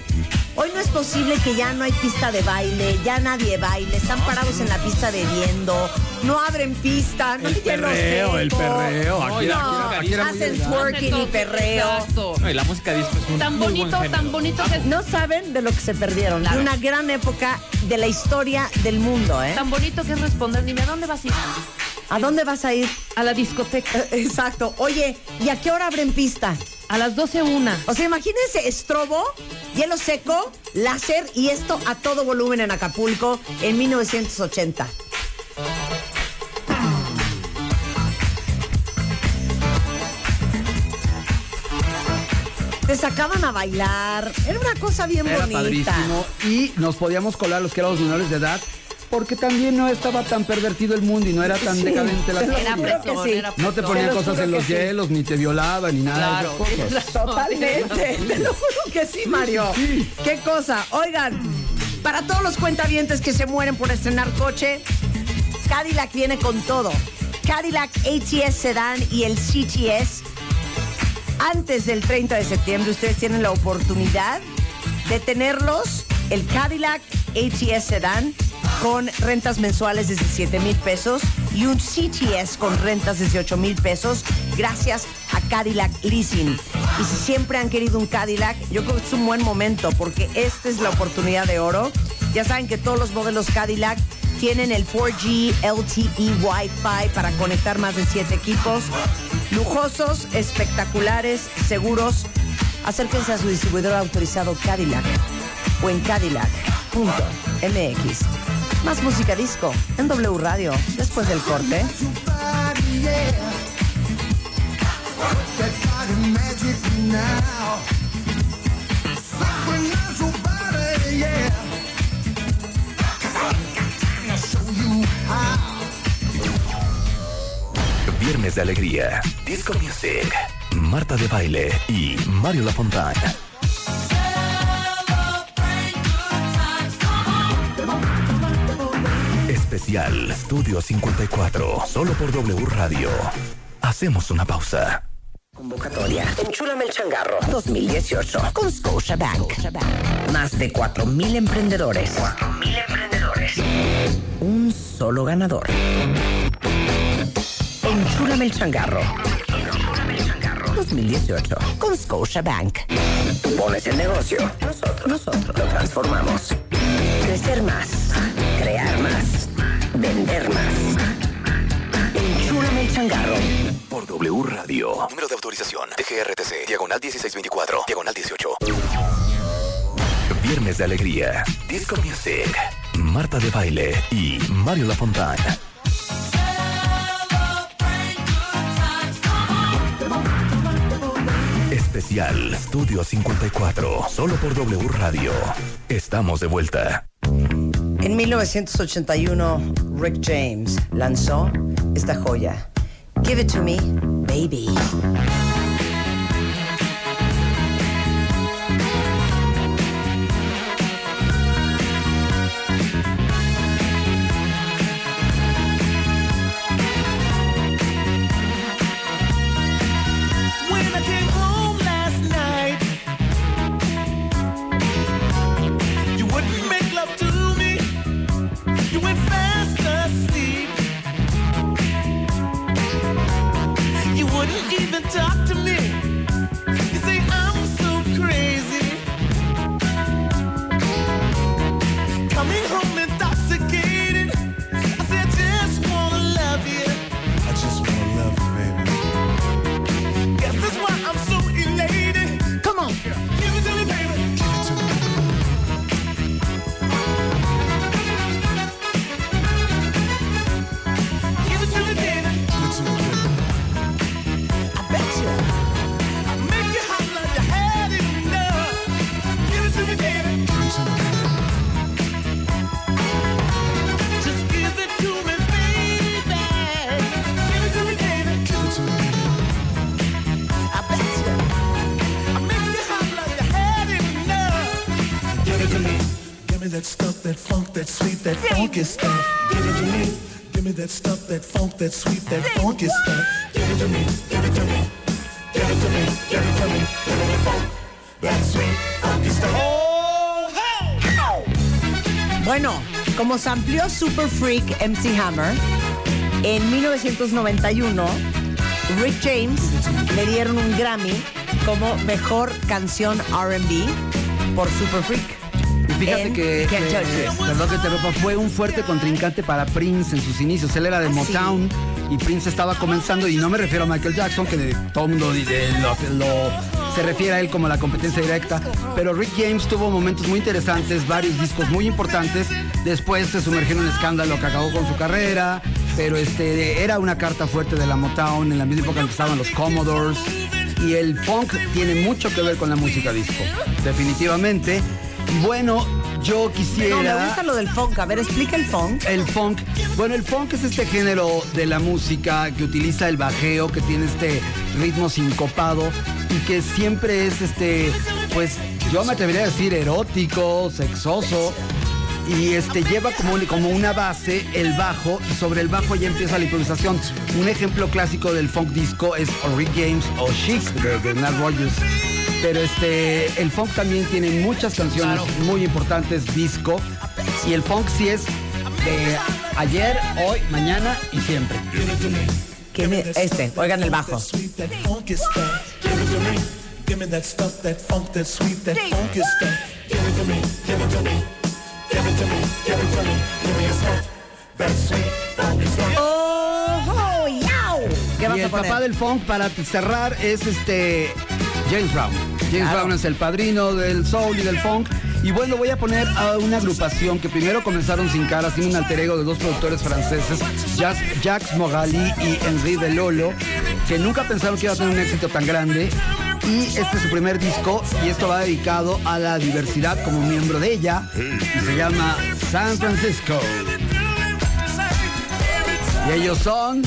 Hoy no es posible que ya no hay pista de baile, ya nadie baile, están parados en la pista bebiendo, no abren pista, no El perreo, el perreo. Aquí No, aquí aquí hacen twerking y perreo. Exacto. No, y la música disco es un Tan muy bonito, buen tan bonito que No saben de lo que se perdieron, de una gran época de la historia del mundo, ¿eh? tan bonito que es responder, dime, ¿a dónde vas a ir? ¿A dónde vas a ir? A la discoteca. Eh, Exacto. Oye, ¿y a qué hora abren pista? A las 12 una. O sea, imagínense estrobo, hielo seco, láser y esto a todo volumen en Acapulco en 1980. Te sacaban a bailar. Era una cosa bien Era bonita. padrísimo. Y nos podíamos colar los que éramos menores de edad. Porque también no estaba tan pervertido el mundo y no era tan Sí, decadente la. Era presón, sí. era No te ponían cosas en los sí. hielos, ni te violaban, ni nada Claro. de esas cosas. Totalmente, te lo juro que sí, Mario. sí. Qué cosa. Oigan, para todos los cuentavientes que se mueren por estrenar coche, Cadillac viene con todo. Cadillac ATS Sedan y el CTS. Antes del 30 de septiembre ustedes tienen la oportunidad de tenerlos, el Cadillac ATS Sedan con rentas mensuales desde 7 mil pesos y un CTS con rentas desde 8 mil pesos gracias a Cadillac Leasing. Y si siempre han querido un Cadillac, yo creo que es un buen momento porque esta es la oportunidad de oro. Ya saben que todos los modelos Cadillac tienen el 4G LTE Wi-Fi para conectar más de 7 equipos. Lujosos, espectaculares, seguros. Acérquense a su distribuidor autorizado Cadillac o en cadillac.mx. Más música disco en W Radio después del corte. Viernes de alegría, disco music, Marta de baile y Mario Lafontaine. Especial Estudio 54, solo por W Radio. Hacemos una pausa. Convocatoria. Enchúlame el changarro 2018 con Scotiabank. Más de 4.000 emprendedores. 4.000 emprendedores. Un solo ganador. Enchúlame el changarro. 2018 con Scotiabank. Tú pones el negocio. Nosotros, nosotros lo transformamos. Crecer más. Vender más. Enchúlame el changarro. Por W Radio. Número de autorización. DGRTC. Diagonal 1624. Diagonal 18. Viernes de alegría. Disco Music. Marta de Baile y Mario Lafontaine. Especial Estudio 54. Solo por W Radio. Estamos de vuelta. En 1981, Rick James lanzó esta joya. Give it to me, baby. Funky stuff. Give it to me. Give me that stuff, that funk, that sweet, that funky stuff. Give it to me. Give it to me. Give it to me. Give it to me. Give me the funk, that sweet, funky stuff. Oh, hey! Bueno, como se amplió Super Freak MC Hammer, en 1991, Rick James le dieron un Grammy como mejor canción RB por Super Freak. Y fíjate En que, que- perdón que te rompa, fue un fuerte contrincante para Prince en sus inicios. Él era de Ah, sí. Motown y Prince estaba comenzando, y no me refiero a Michael Jackson, que de- todo el mundo dice- lo, lo- se refiere a él como la competencia directa, pero Rick James tuvo momentos muy interesantes, varios discos muy importantes. Después se sumergió en un escándalo que acabó con su carrera, pero este era una carta fuerte de la Motown en la misma época en que estaban los Commodores. Y el funk tiene mucho que ver con la música disco, definitivamente. Bueno, yo quisiera... No, me gusta lo del funk. A ver, explica el funk. El funk. Bueno, el funk es este género de la música que utiliza el bajeo, que tiene este ritmo sincopado y que siempre es este, pues yo me atrevería a decir erótico, sexoso. Y este lleva como, como una base el bajo y sobre el bajo ya empieza la improvisación. Un ejemplo clásico del funk disco es Rick James o Chic de, de Nat Rogers. Pero este, el funk también tiene muchas canciones muy importantes disco. Y el funk sí es de ayer, hoy, mañana y siempre. Que me- este, oigan el bajo. Sweet, that funky stuff. Give it to me. Give me that stuff, that funk, that sweet, that funky stuff. Give it to me. Give it to me. Give it to me. Give it to me. Give me your stuff, that sweet, funky stuff. ¡Oh, yao! ¿Qué vas Y a el poner? papá del funk, para cerrar, es este James Brown. James Claro. Brown es el padrino del soul y del funk. Y bueno, voy a poner a una agrupación que primero comenzaron sin cara, sin un alter ego de dos productores franceses, Jacques, Morali y Henri Belolo, que nunca pensaron que iba a tener un éxito tan grande. Y este es su primer disco y esto va dedicado a la diversidad como miembro de ella. Y se llama San Francisco. Y ellos son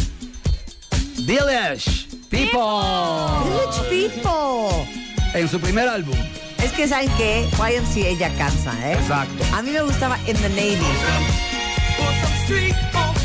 Village People. Village People. En su primer álbum. Es que saben que YMCA ya cansa, ¿eh? Exacto. A mí me gustaba In the Navy. For some street on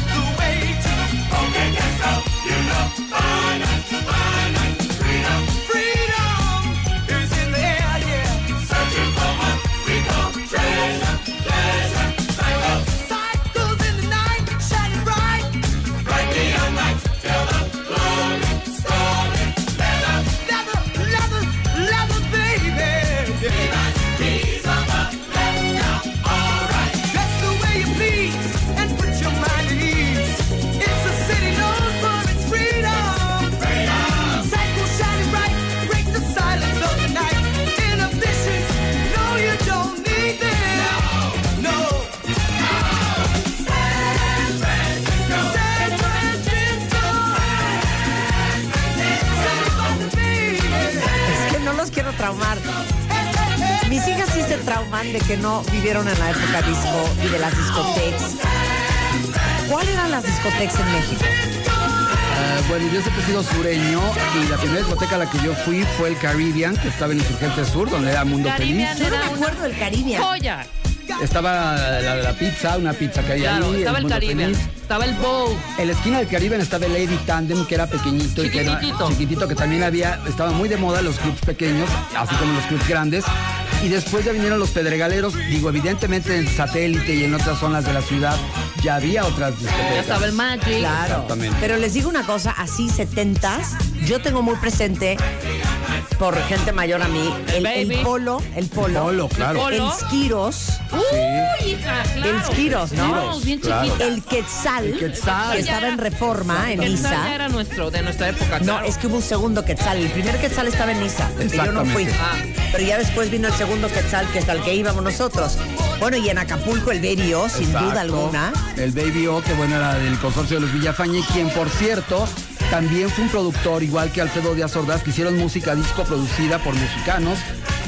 no vivieron en la época disco y de las discotecas. ¿Cuáles eran las discotecas en México? Ah, bueno, yo siempre he sido sureño y la primera discoteca a la que yo fui fue el Caribbean, que estaba en Insurgente Sur, donde era Mundo Caribbean Feliz. Yo no me acuerdo del Caribbean. joya. Estaba la, la pizza, una pizza que hay Claro, ahí. estaba el Mundo Caribbean, Feliz. estaba el Bow. En la esquina del Caribbean estaba el Lady Tandem, que era pequeñito y que era chiquitito, que también había, estaba muy de moda los clubs pequeños, así como los clubs grandes. Y después ya vinieron los pedregaleros, digo, evidentemente en satélite y en otras zonas de la ciudad ya había otras discotecas. Ya estaba el Magic. Claro. Exactamente. Pero les digo una cosa, así setentas, yo tengo muy presente, por gente mayor a mí, el, el Baby. polo, el polo, Polo, claro. El. Skiros, Uy, hija, claro. El Skiros, ¿no? Bien Claro. el Quetzal, El Quetzal. que estaba en Reforma, en El Quetzal Niza. era nuestro, de nuestra época, No, claro. es que hubo un segundo Quetzal. El primer Quetzal estaba en Niza, porque yo no fui. Exactamente. Ah. Pero ya después vino el segundo Quetzal, que es al que íbamos nosotros. Bueno, y en Acapulco el Berio, sin Exacto. duda alguna. El Baby O, que bueno, era del consorcio de los Villafañe, quien por cierto también fue un productor, igual que Alfredo Díaz Ordaz, que hicieron música disco producida por mexicanos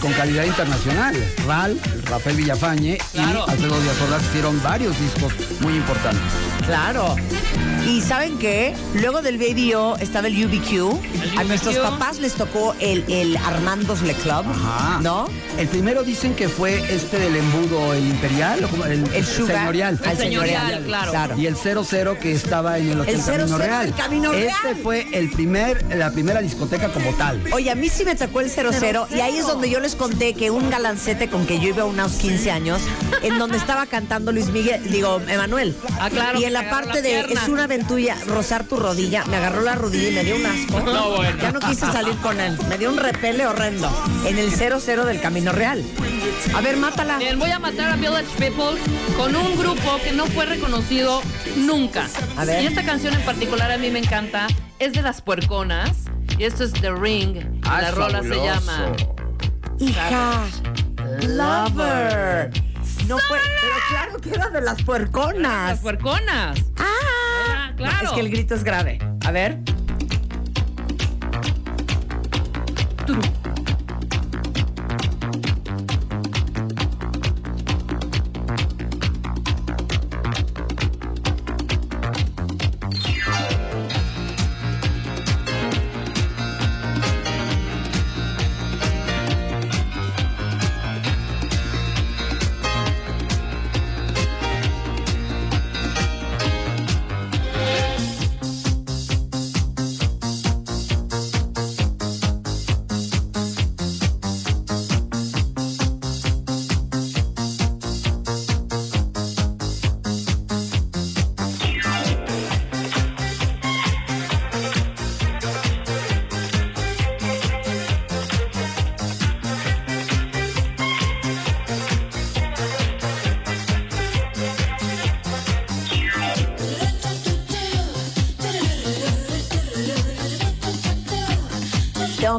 con calidad internacional. Ral, Rafael Villafañe Claro. y Alfredo Díaz Ordaz hicieron varios discos muy importantes. Claro. Y ¿saben qué? Luego del Baby O estaba el UBQ. El A nuestros papás les tocó el, el Armando's Le Club, Ajá. ¿no? El primero dicen que fue este del embudo, el imperial, o el, El Sugar. señorial. El señorial, claro. Y el 00 que estaba en el Hotel El 00 Camino Real. del Camino Real. Este fue el primer, la primera discoteca como tal. Oye, a mí sí me tocó el 00 y ahí es donde yo les conté que un galancete con que yo iba a unos 15 años, en donde estaba cantando Luis Miguel, digo, Emanuel. Ah, claro, Y que en la parte la de es una aventura, rozar tu rodilla, me agarró la rodilla y me dio un asco. No, bueno. Ya no quise salir con él. Me dio un repele horrendo en el 00 del Camino Real. A ver, mátala. Bien, voy a matar a Village People con un grupo que no fue reconocido nunca. A ver. Y esta canción en particular a mí me encanta. Es de las puerconas. Y esto es The Ring. Ah, la rola se llama Hija, lover. No fue, pero claro que era de las Las puerconas. puerconas. Ah, Ah, claro. Es que el grito es grave. A ver.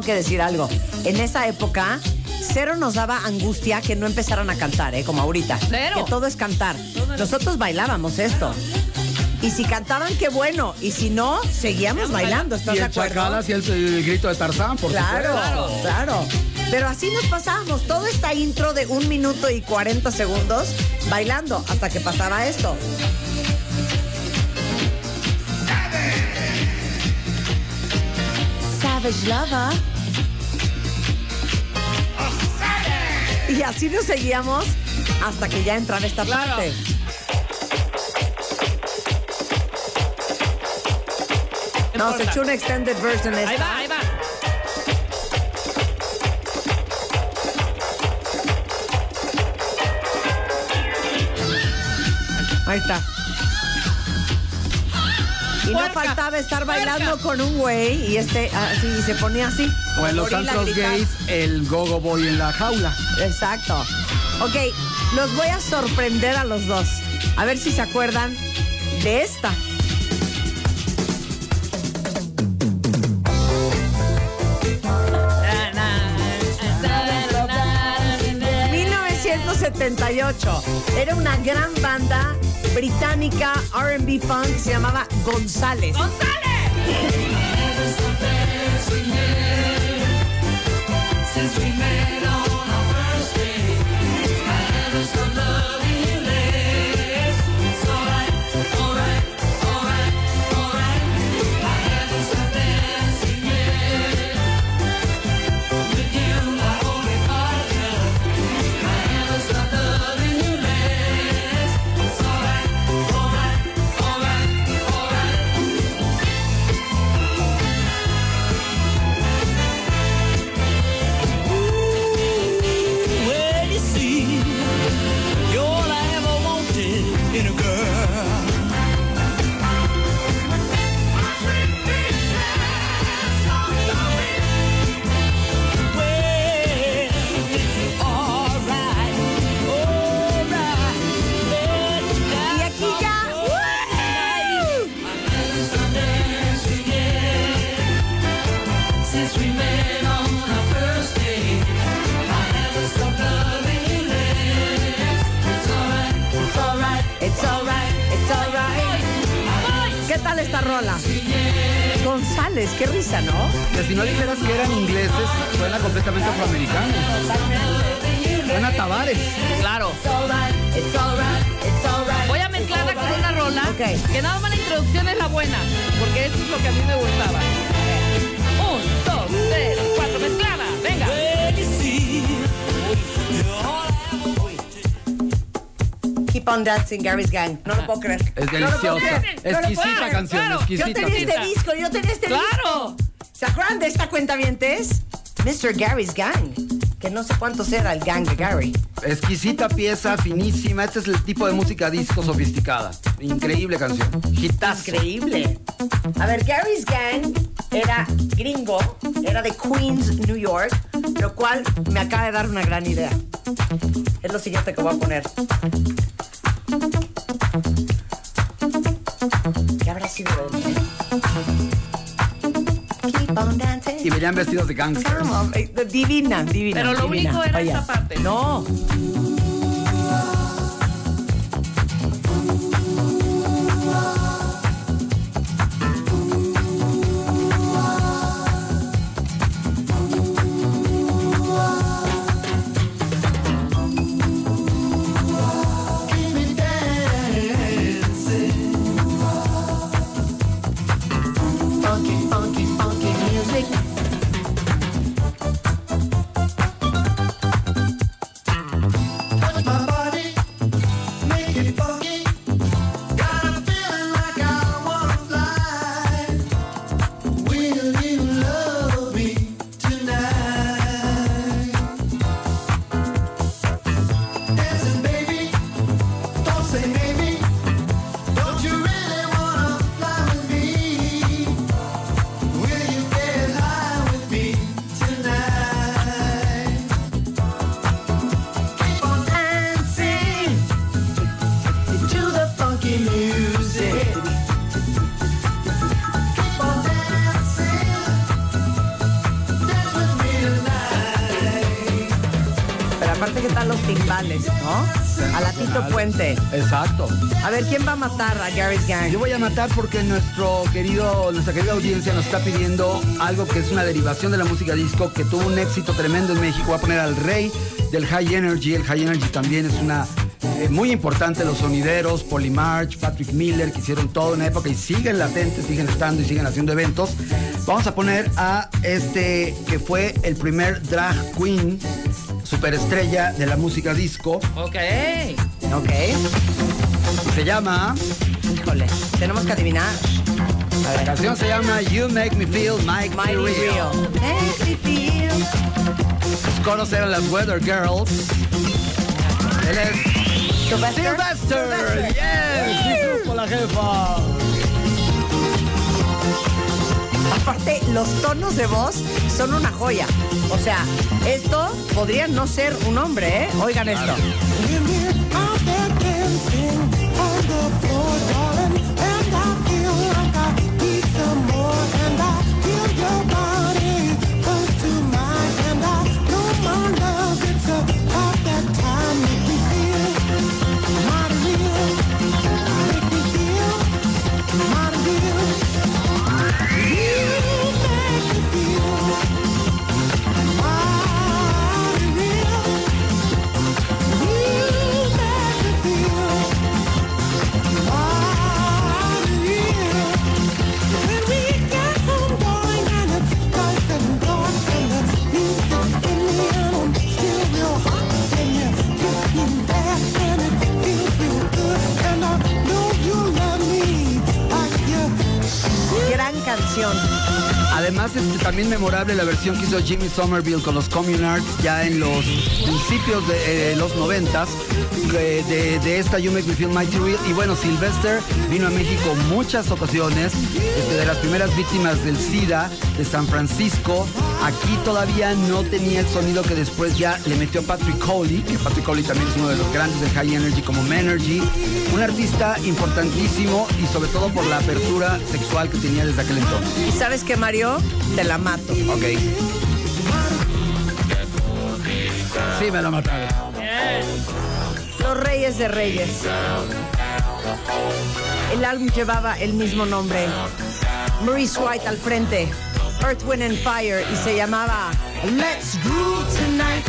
Que decir algo. En esa época, cero nos daba angustia que no empezaran a cantar, ¿eh? Como ahorita. Cero. Que todo es cantar. Nosotros bailábamos esto. Y si cantaban, qué bueno. Y si no, seguíamos bailando. ¿Estás Y de el acuerdo? Chacal hacía el, el grito de Tarzán, por Claro, supuesto. claro. Pero así nos pasábamos todo esta intro de un minuto y 40 segundos bailando hasta que pasaba esto. Savage Lover. Y así nos seguíamos hasta que ya entraba esta Claro. parte. No, se echó una extended version esta. Ahí va, ahí va. Ahí está. Y no Puerca, faltaba estar puerca. bailando con un güey y este así se ponía así. O en los gritar. gays, el gogo boy en la jaula. Exacto. Ok, los voy a sorprender a los dos. A ver si se acuerdan de esta. Na, 1978. Era una gran banda británica R&B funk que se llamaba González. since rola? González, qué risa, ¿no? Que si no dijeras que eran ingleses, suena completamente afroamericano. Suena Tavares. Claro. Voy a mezclarla con una rola Ok. que nada más la introducción es la buena, porque eso es lo que a mí me gustaba. Un, dos, tres, cuatro, mezclada, venga. Keep on dancing, Gary's Gang. No lo puedo creer. Es deliciosa. No Exquisita creer. canción, claro. exquisita. Yo tenía este disco, yo tenía este Claro. disco. ¿Se acuerdan de esta cuenta vientes? Mr. Gary's Gang. Que no sé cuántos era el gang de Gary. Exquisita pieza, finísima. Este es el tipo de música disco sofisticada. Increíble canción. Hitazo. Increíble. A ver, Gary's Gang era gringo, era de Queens, New York, lo cual me acaba de dar una gran idea. Es lo siguiente que voy a poner. ¿Qué habrá sido de él? Keep on dancing. Y venían vestidos de gangsters. Divina, divina. Pero lo divina. único era Oye, esa parte. No. Ver, ¿quién va a matar a Gary's Gang? Yo voy a matar porque nuestro querido, nuestra querida audiencia nos está pidiendo algo que es una derivación de la música disco que tuvo un éxito tremendo en México. Voy a poner al rey del High Energy. El High Energy también es una eh, muy importante. Los sonideros, Polymarch, Patrick Miller, que hicieron toda una época y siguen latentes, siguen estando y siguen haciendo eventos. Vamos a poner a este que fue el primer drag queen superestrella de la música disco. Ok. Ok. Se llama, Híjole, tenemos que adivinar. A la canción se llama You Make Me Feel Mike Mighty Real. Make me feel. Los coros eran las Weather Girls. Él es Sylvester. Sylvester. Yes, sí supo la jefa. Aparte, los tonos de voz son una joya. O sea, esto podría no ser un hombre, ¿eh? Oigan esto. También memorable la versión que hizo Jimmy Somerville con los Communards ya en los principios de eh, los noventas de, de- de esta You Make Me Feel Mighty Real. Y bueno, Sylvester vino a México muchas ocasiones, este, de las primeras víctimas del SIDA de San Francisco Aquí todavía no tenía el sonido que después ya le metió Patrick Coley, que Patrick Coley también es uno de los grandes del High Energy como Menergy. Un artista importantísimo y sobre todo por la apertura sexual que tenía desde aquel entonces. ¿Y sabes qué, Mario? Te la mato. Ok. Sí, me lo mataron. Reyes de Reyes. El álbum llevaba el mismo nombre. Maurice White al frente. Earth, Wind and Fire. Y se llamaba Let's Groove Tonight.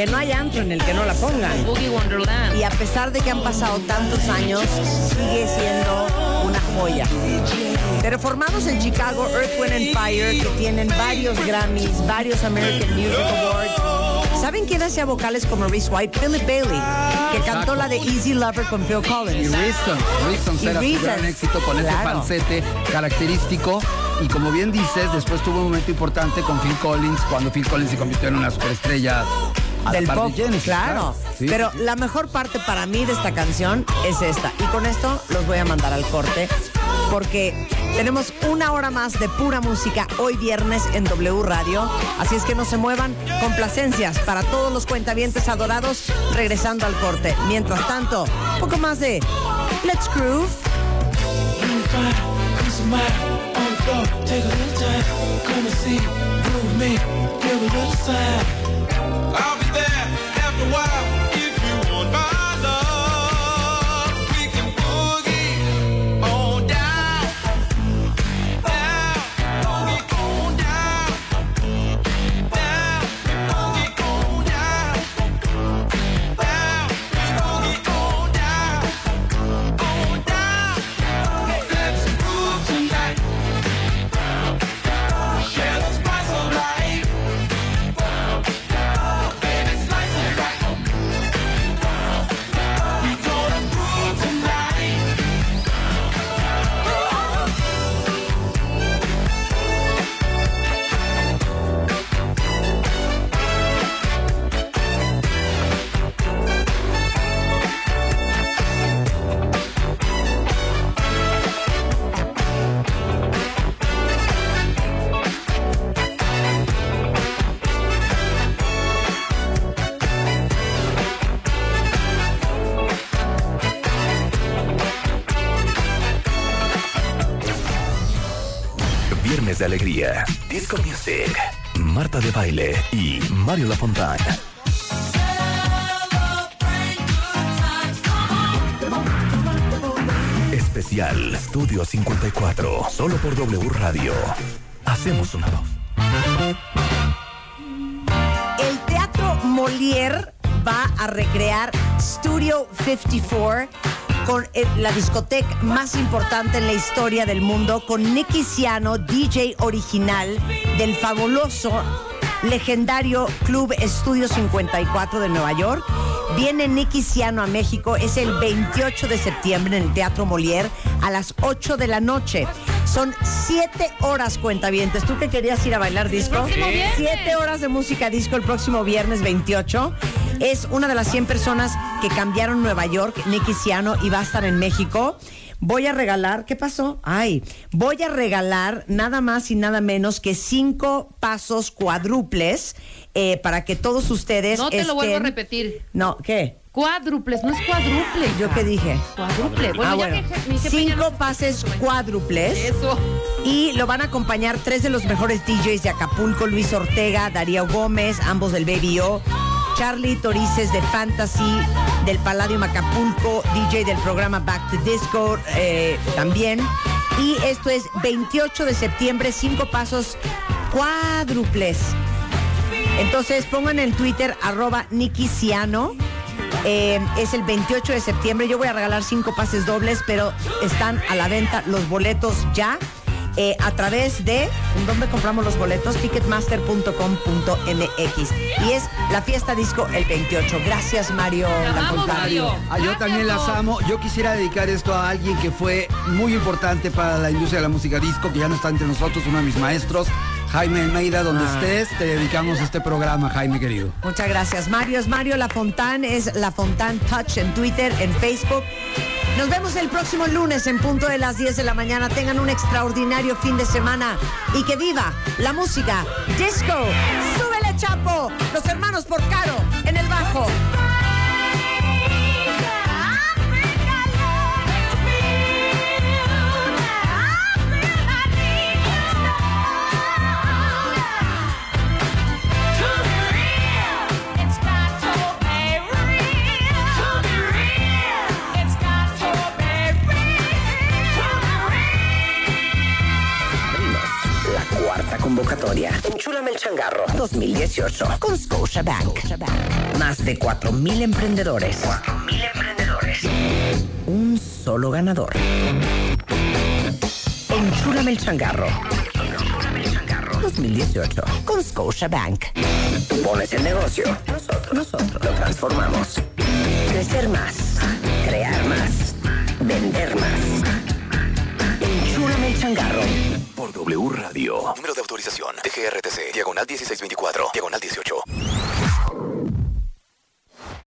Que no hay antro en el que no la pongan. Y a pesar de que han pasado tantos años, sigue siendo una joya. Pero formados en Chicago, Earth, Wind and Fire, que tienen varios Grammys, varios American Music Awards. ¿Saben quién hacía vocales como Reese White? Philip Bailey, que cantó la de Easy Lover con Phil Y Collins. Reasons, Reasons Y era su gran éxito con ese falsete característico. Y como bien dices, después tuvo un momento importante con Phil Collins, cuando Phil Collins se convirtió en una superestrella a del pop, de Genesis. claro. Sí. Pero la mejor parte para mí de esta canción es esta. Y con esto los voy a mandar al corte porque tenemos una hora más de pura música hoy viernes en W Radio. Así es que no se muevan. Complacencias para todos los cuentavientes adorados regresando al corte. Mientras tanto, un poco más de Let's Groove. I'll be there after a while Disco music, Marta de baile y Mario Lafontaine. Especial Estudio 54, solo por W Radio. Hacemos una voz. El Teatro Molière va a recrear Studio 54 con eh, la discoteca más importante en la historia del mundo, con Nicky Siano, DJ original del fabuloso, legendario Club Estudio 54 de Nueva York. Viene Nicky Siano a México, es el 28 de septiembre en el Teatro Molière a las 8 de la noche. Son siete horas, cuentavientes. ¿Tú que querías ir a bailar disco? próximo viernes. Siete horas de música disco el próximo viernes 28. Es una de las 100 personas que cambiaron Nueva York, Nicky Ciano, y va a estar en México. Voy a regalar, ¿qué pasó? Ay, voy a regalar nada más y nada menos que cinco pasos cuádruples eh, para que todos ustedes No te lo vuelvo a repetir. No, ¿qué? Cuádruples, no es cuádruple. ¿Yo qué dije? Cuádruple. Bueno, ah, ya que mi Cinco no- pases cuádruples. Eso. Y lo van a acompañar tres de los mejores DJs de Acapulco, Luis Ortega, Darío Gómez, ambos del Baby O, Charlie Torices de Fantasy, del Palladium Acapulco, DJ del programa Back to Disco eh, también. Y esto es 28 de septiembre, cinco pasos cuádruples. Entonces pongan en Twitter arroba Nicky Ciano. Eh, es el 28 de septiembre. Yo voy a regalar cinco pases dobles, pero están a la venta los boletos ya. Eh, a través de ¿en ¿dónde compramos los boletos? Ticketmaster.com.mx y es la fiesta disco el 28. Gracias Mario. Lacontario. Ah, yo también las amo. Yo quisiera dedicar esto a alguien que fue muy importante para la industria de la música disco, que ya no está entre nosotros, uno de mis maestros, Jaime Almeida, donde Ah. estés, te dedicamos este programa, Jaime querido. Muchas gracias. Mario es Mario Lafontán, es Lafontán Touch en Twitter, en Facebook. Nos vemos el próximo lunes en punto de las 10 de la mañana. Tengan un extraordinario fin de semana y que viva la música disco. ¡Súbele, Chapo! Los hermanos por Caro en el bajo. Convocatoria. Enchúlame el changarro 2018 con Scotiabank. Más de 4.000 emprendedores. 4.000 emprendedores. Un solo ganador. Enchúlame el changarro. 2018 con Scotiabank. Tú pones el negocio. Nosotros, nosotros lo transformamos. Crecer más. Crear más. Vender más. Por W Radio. Número de autorización. TGRTC. Diagonal 1624. Diagonal 18.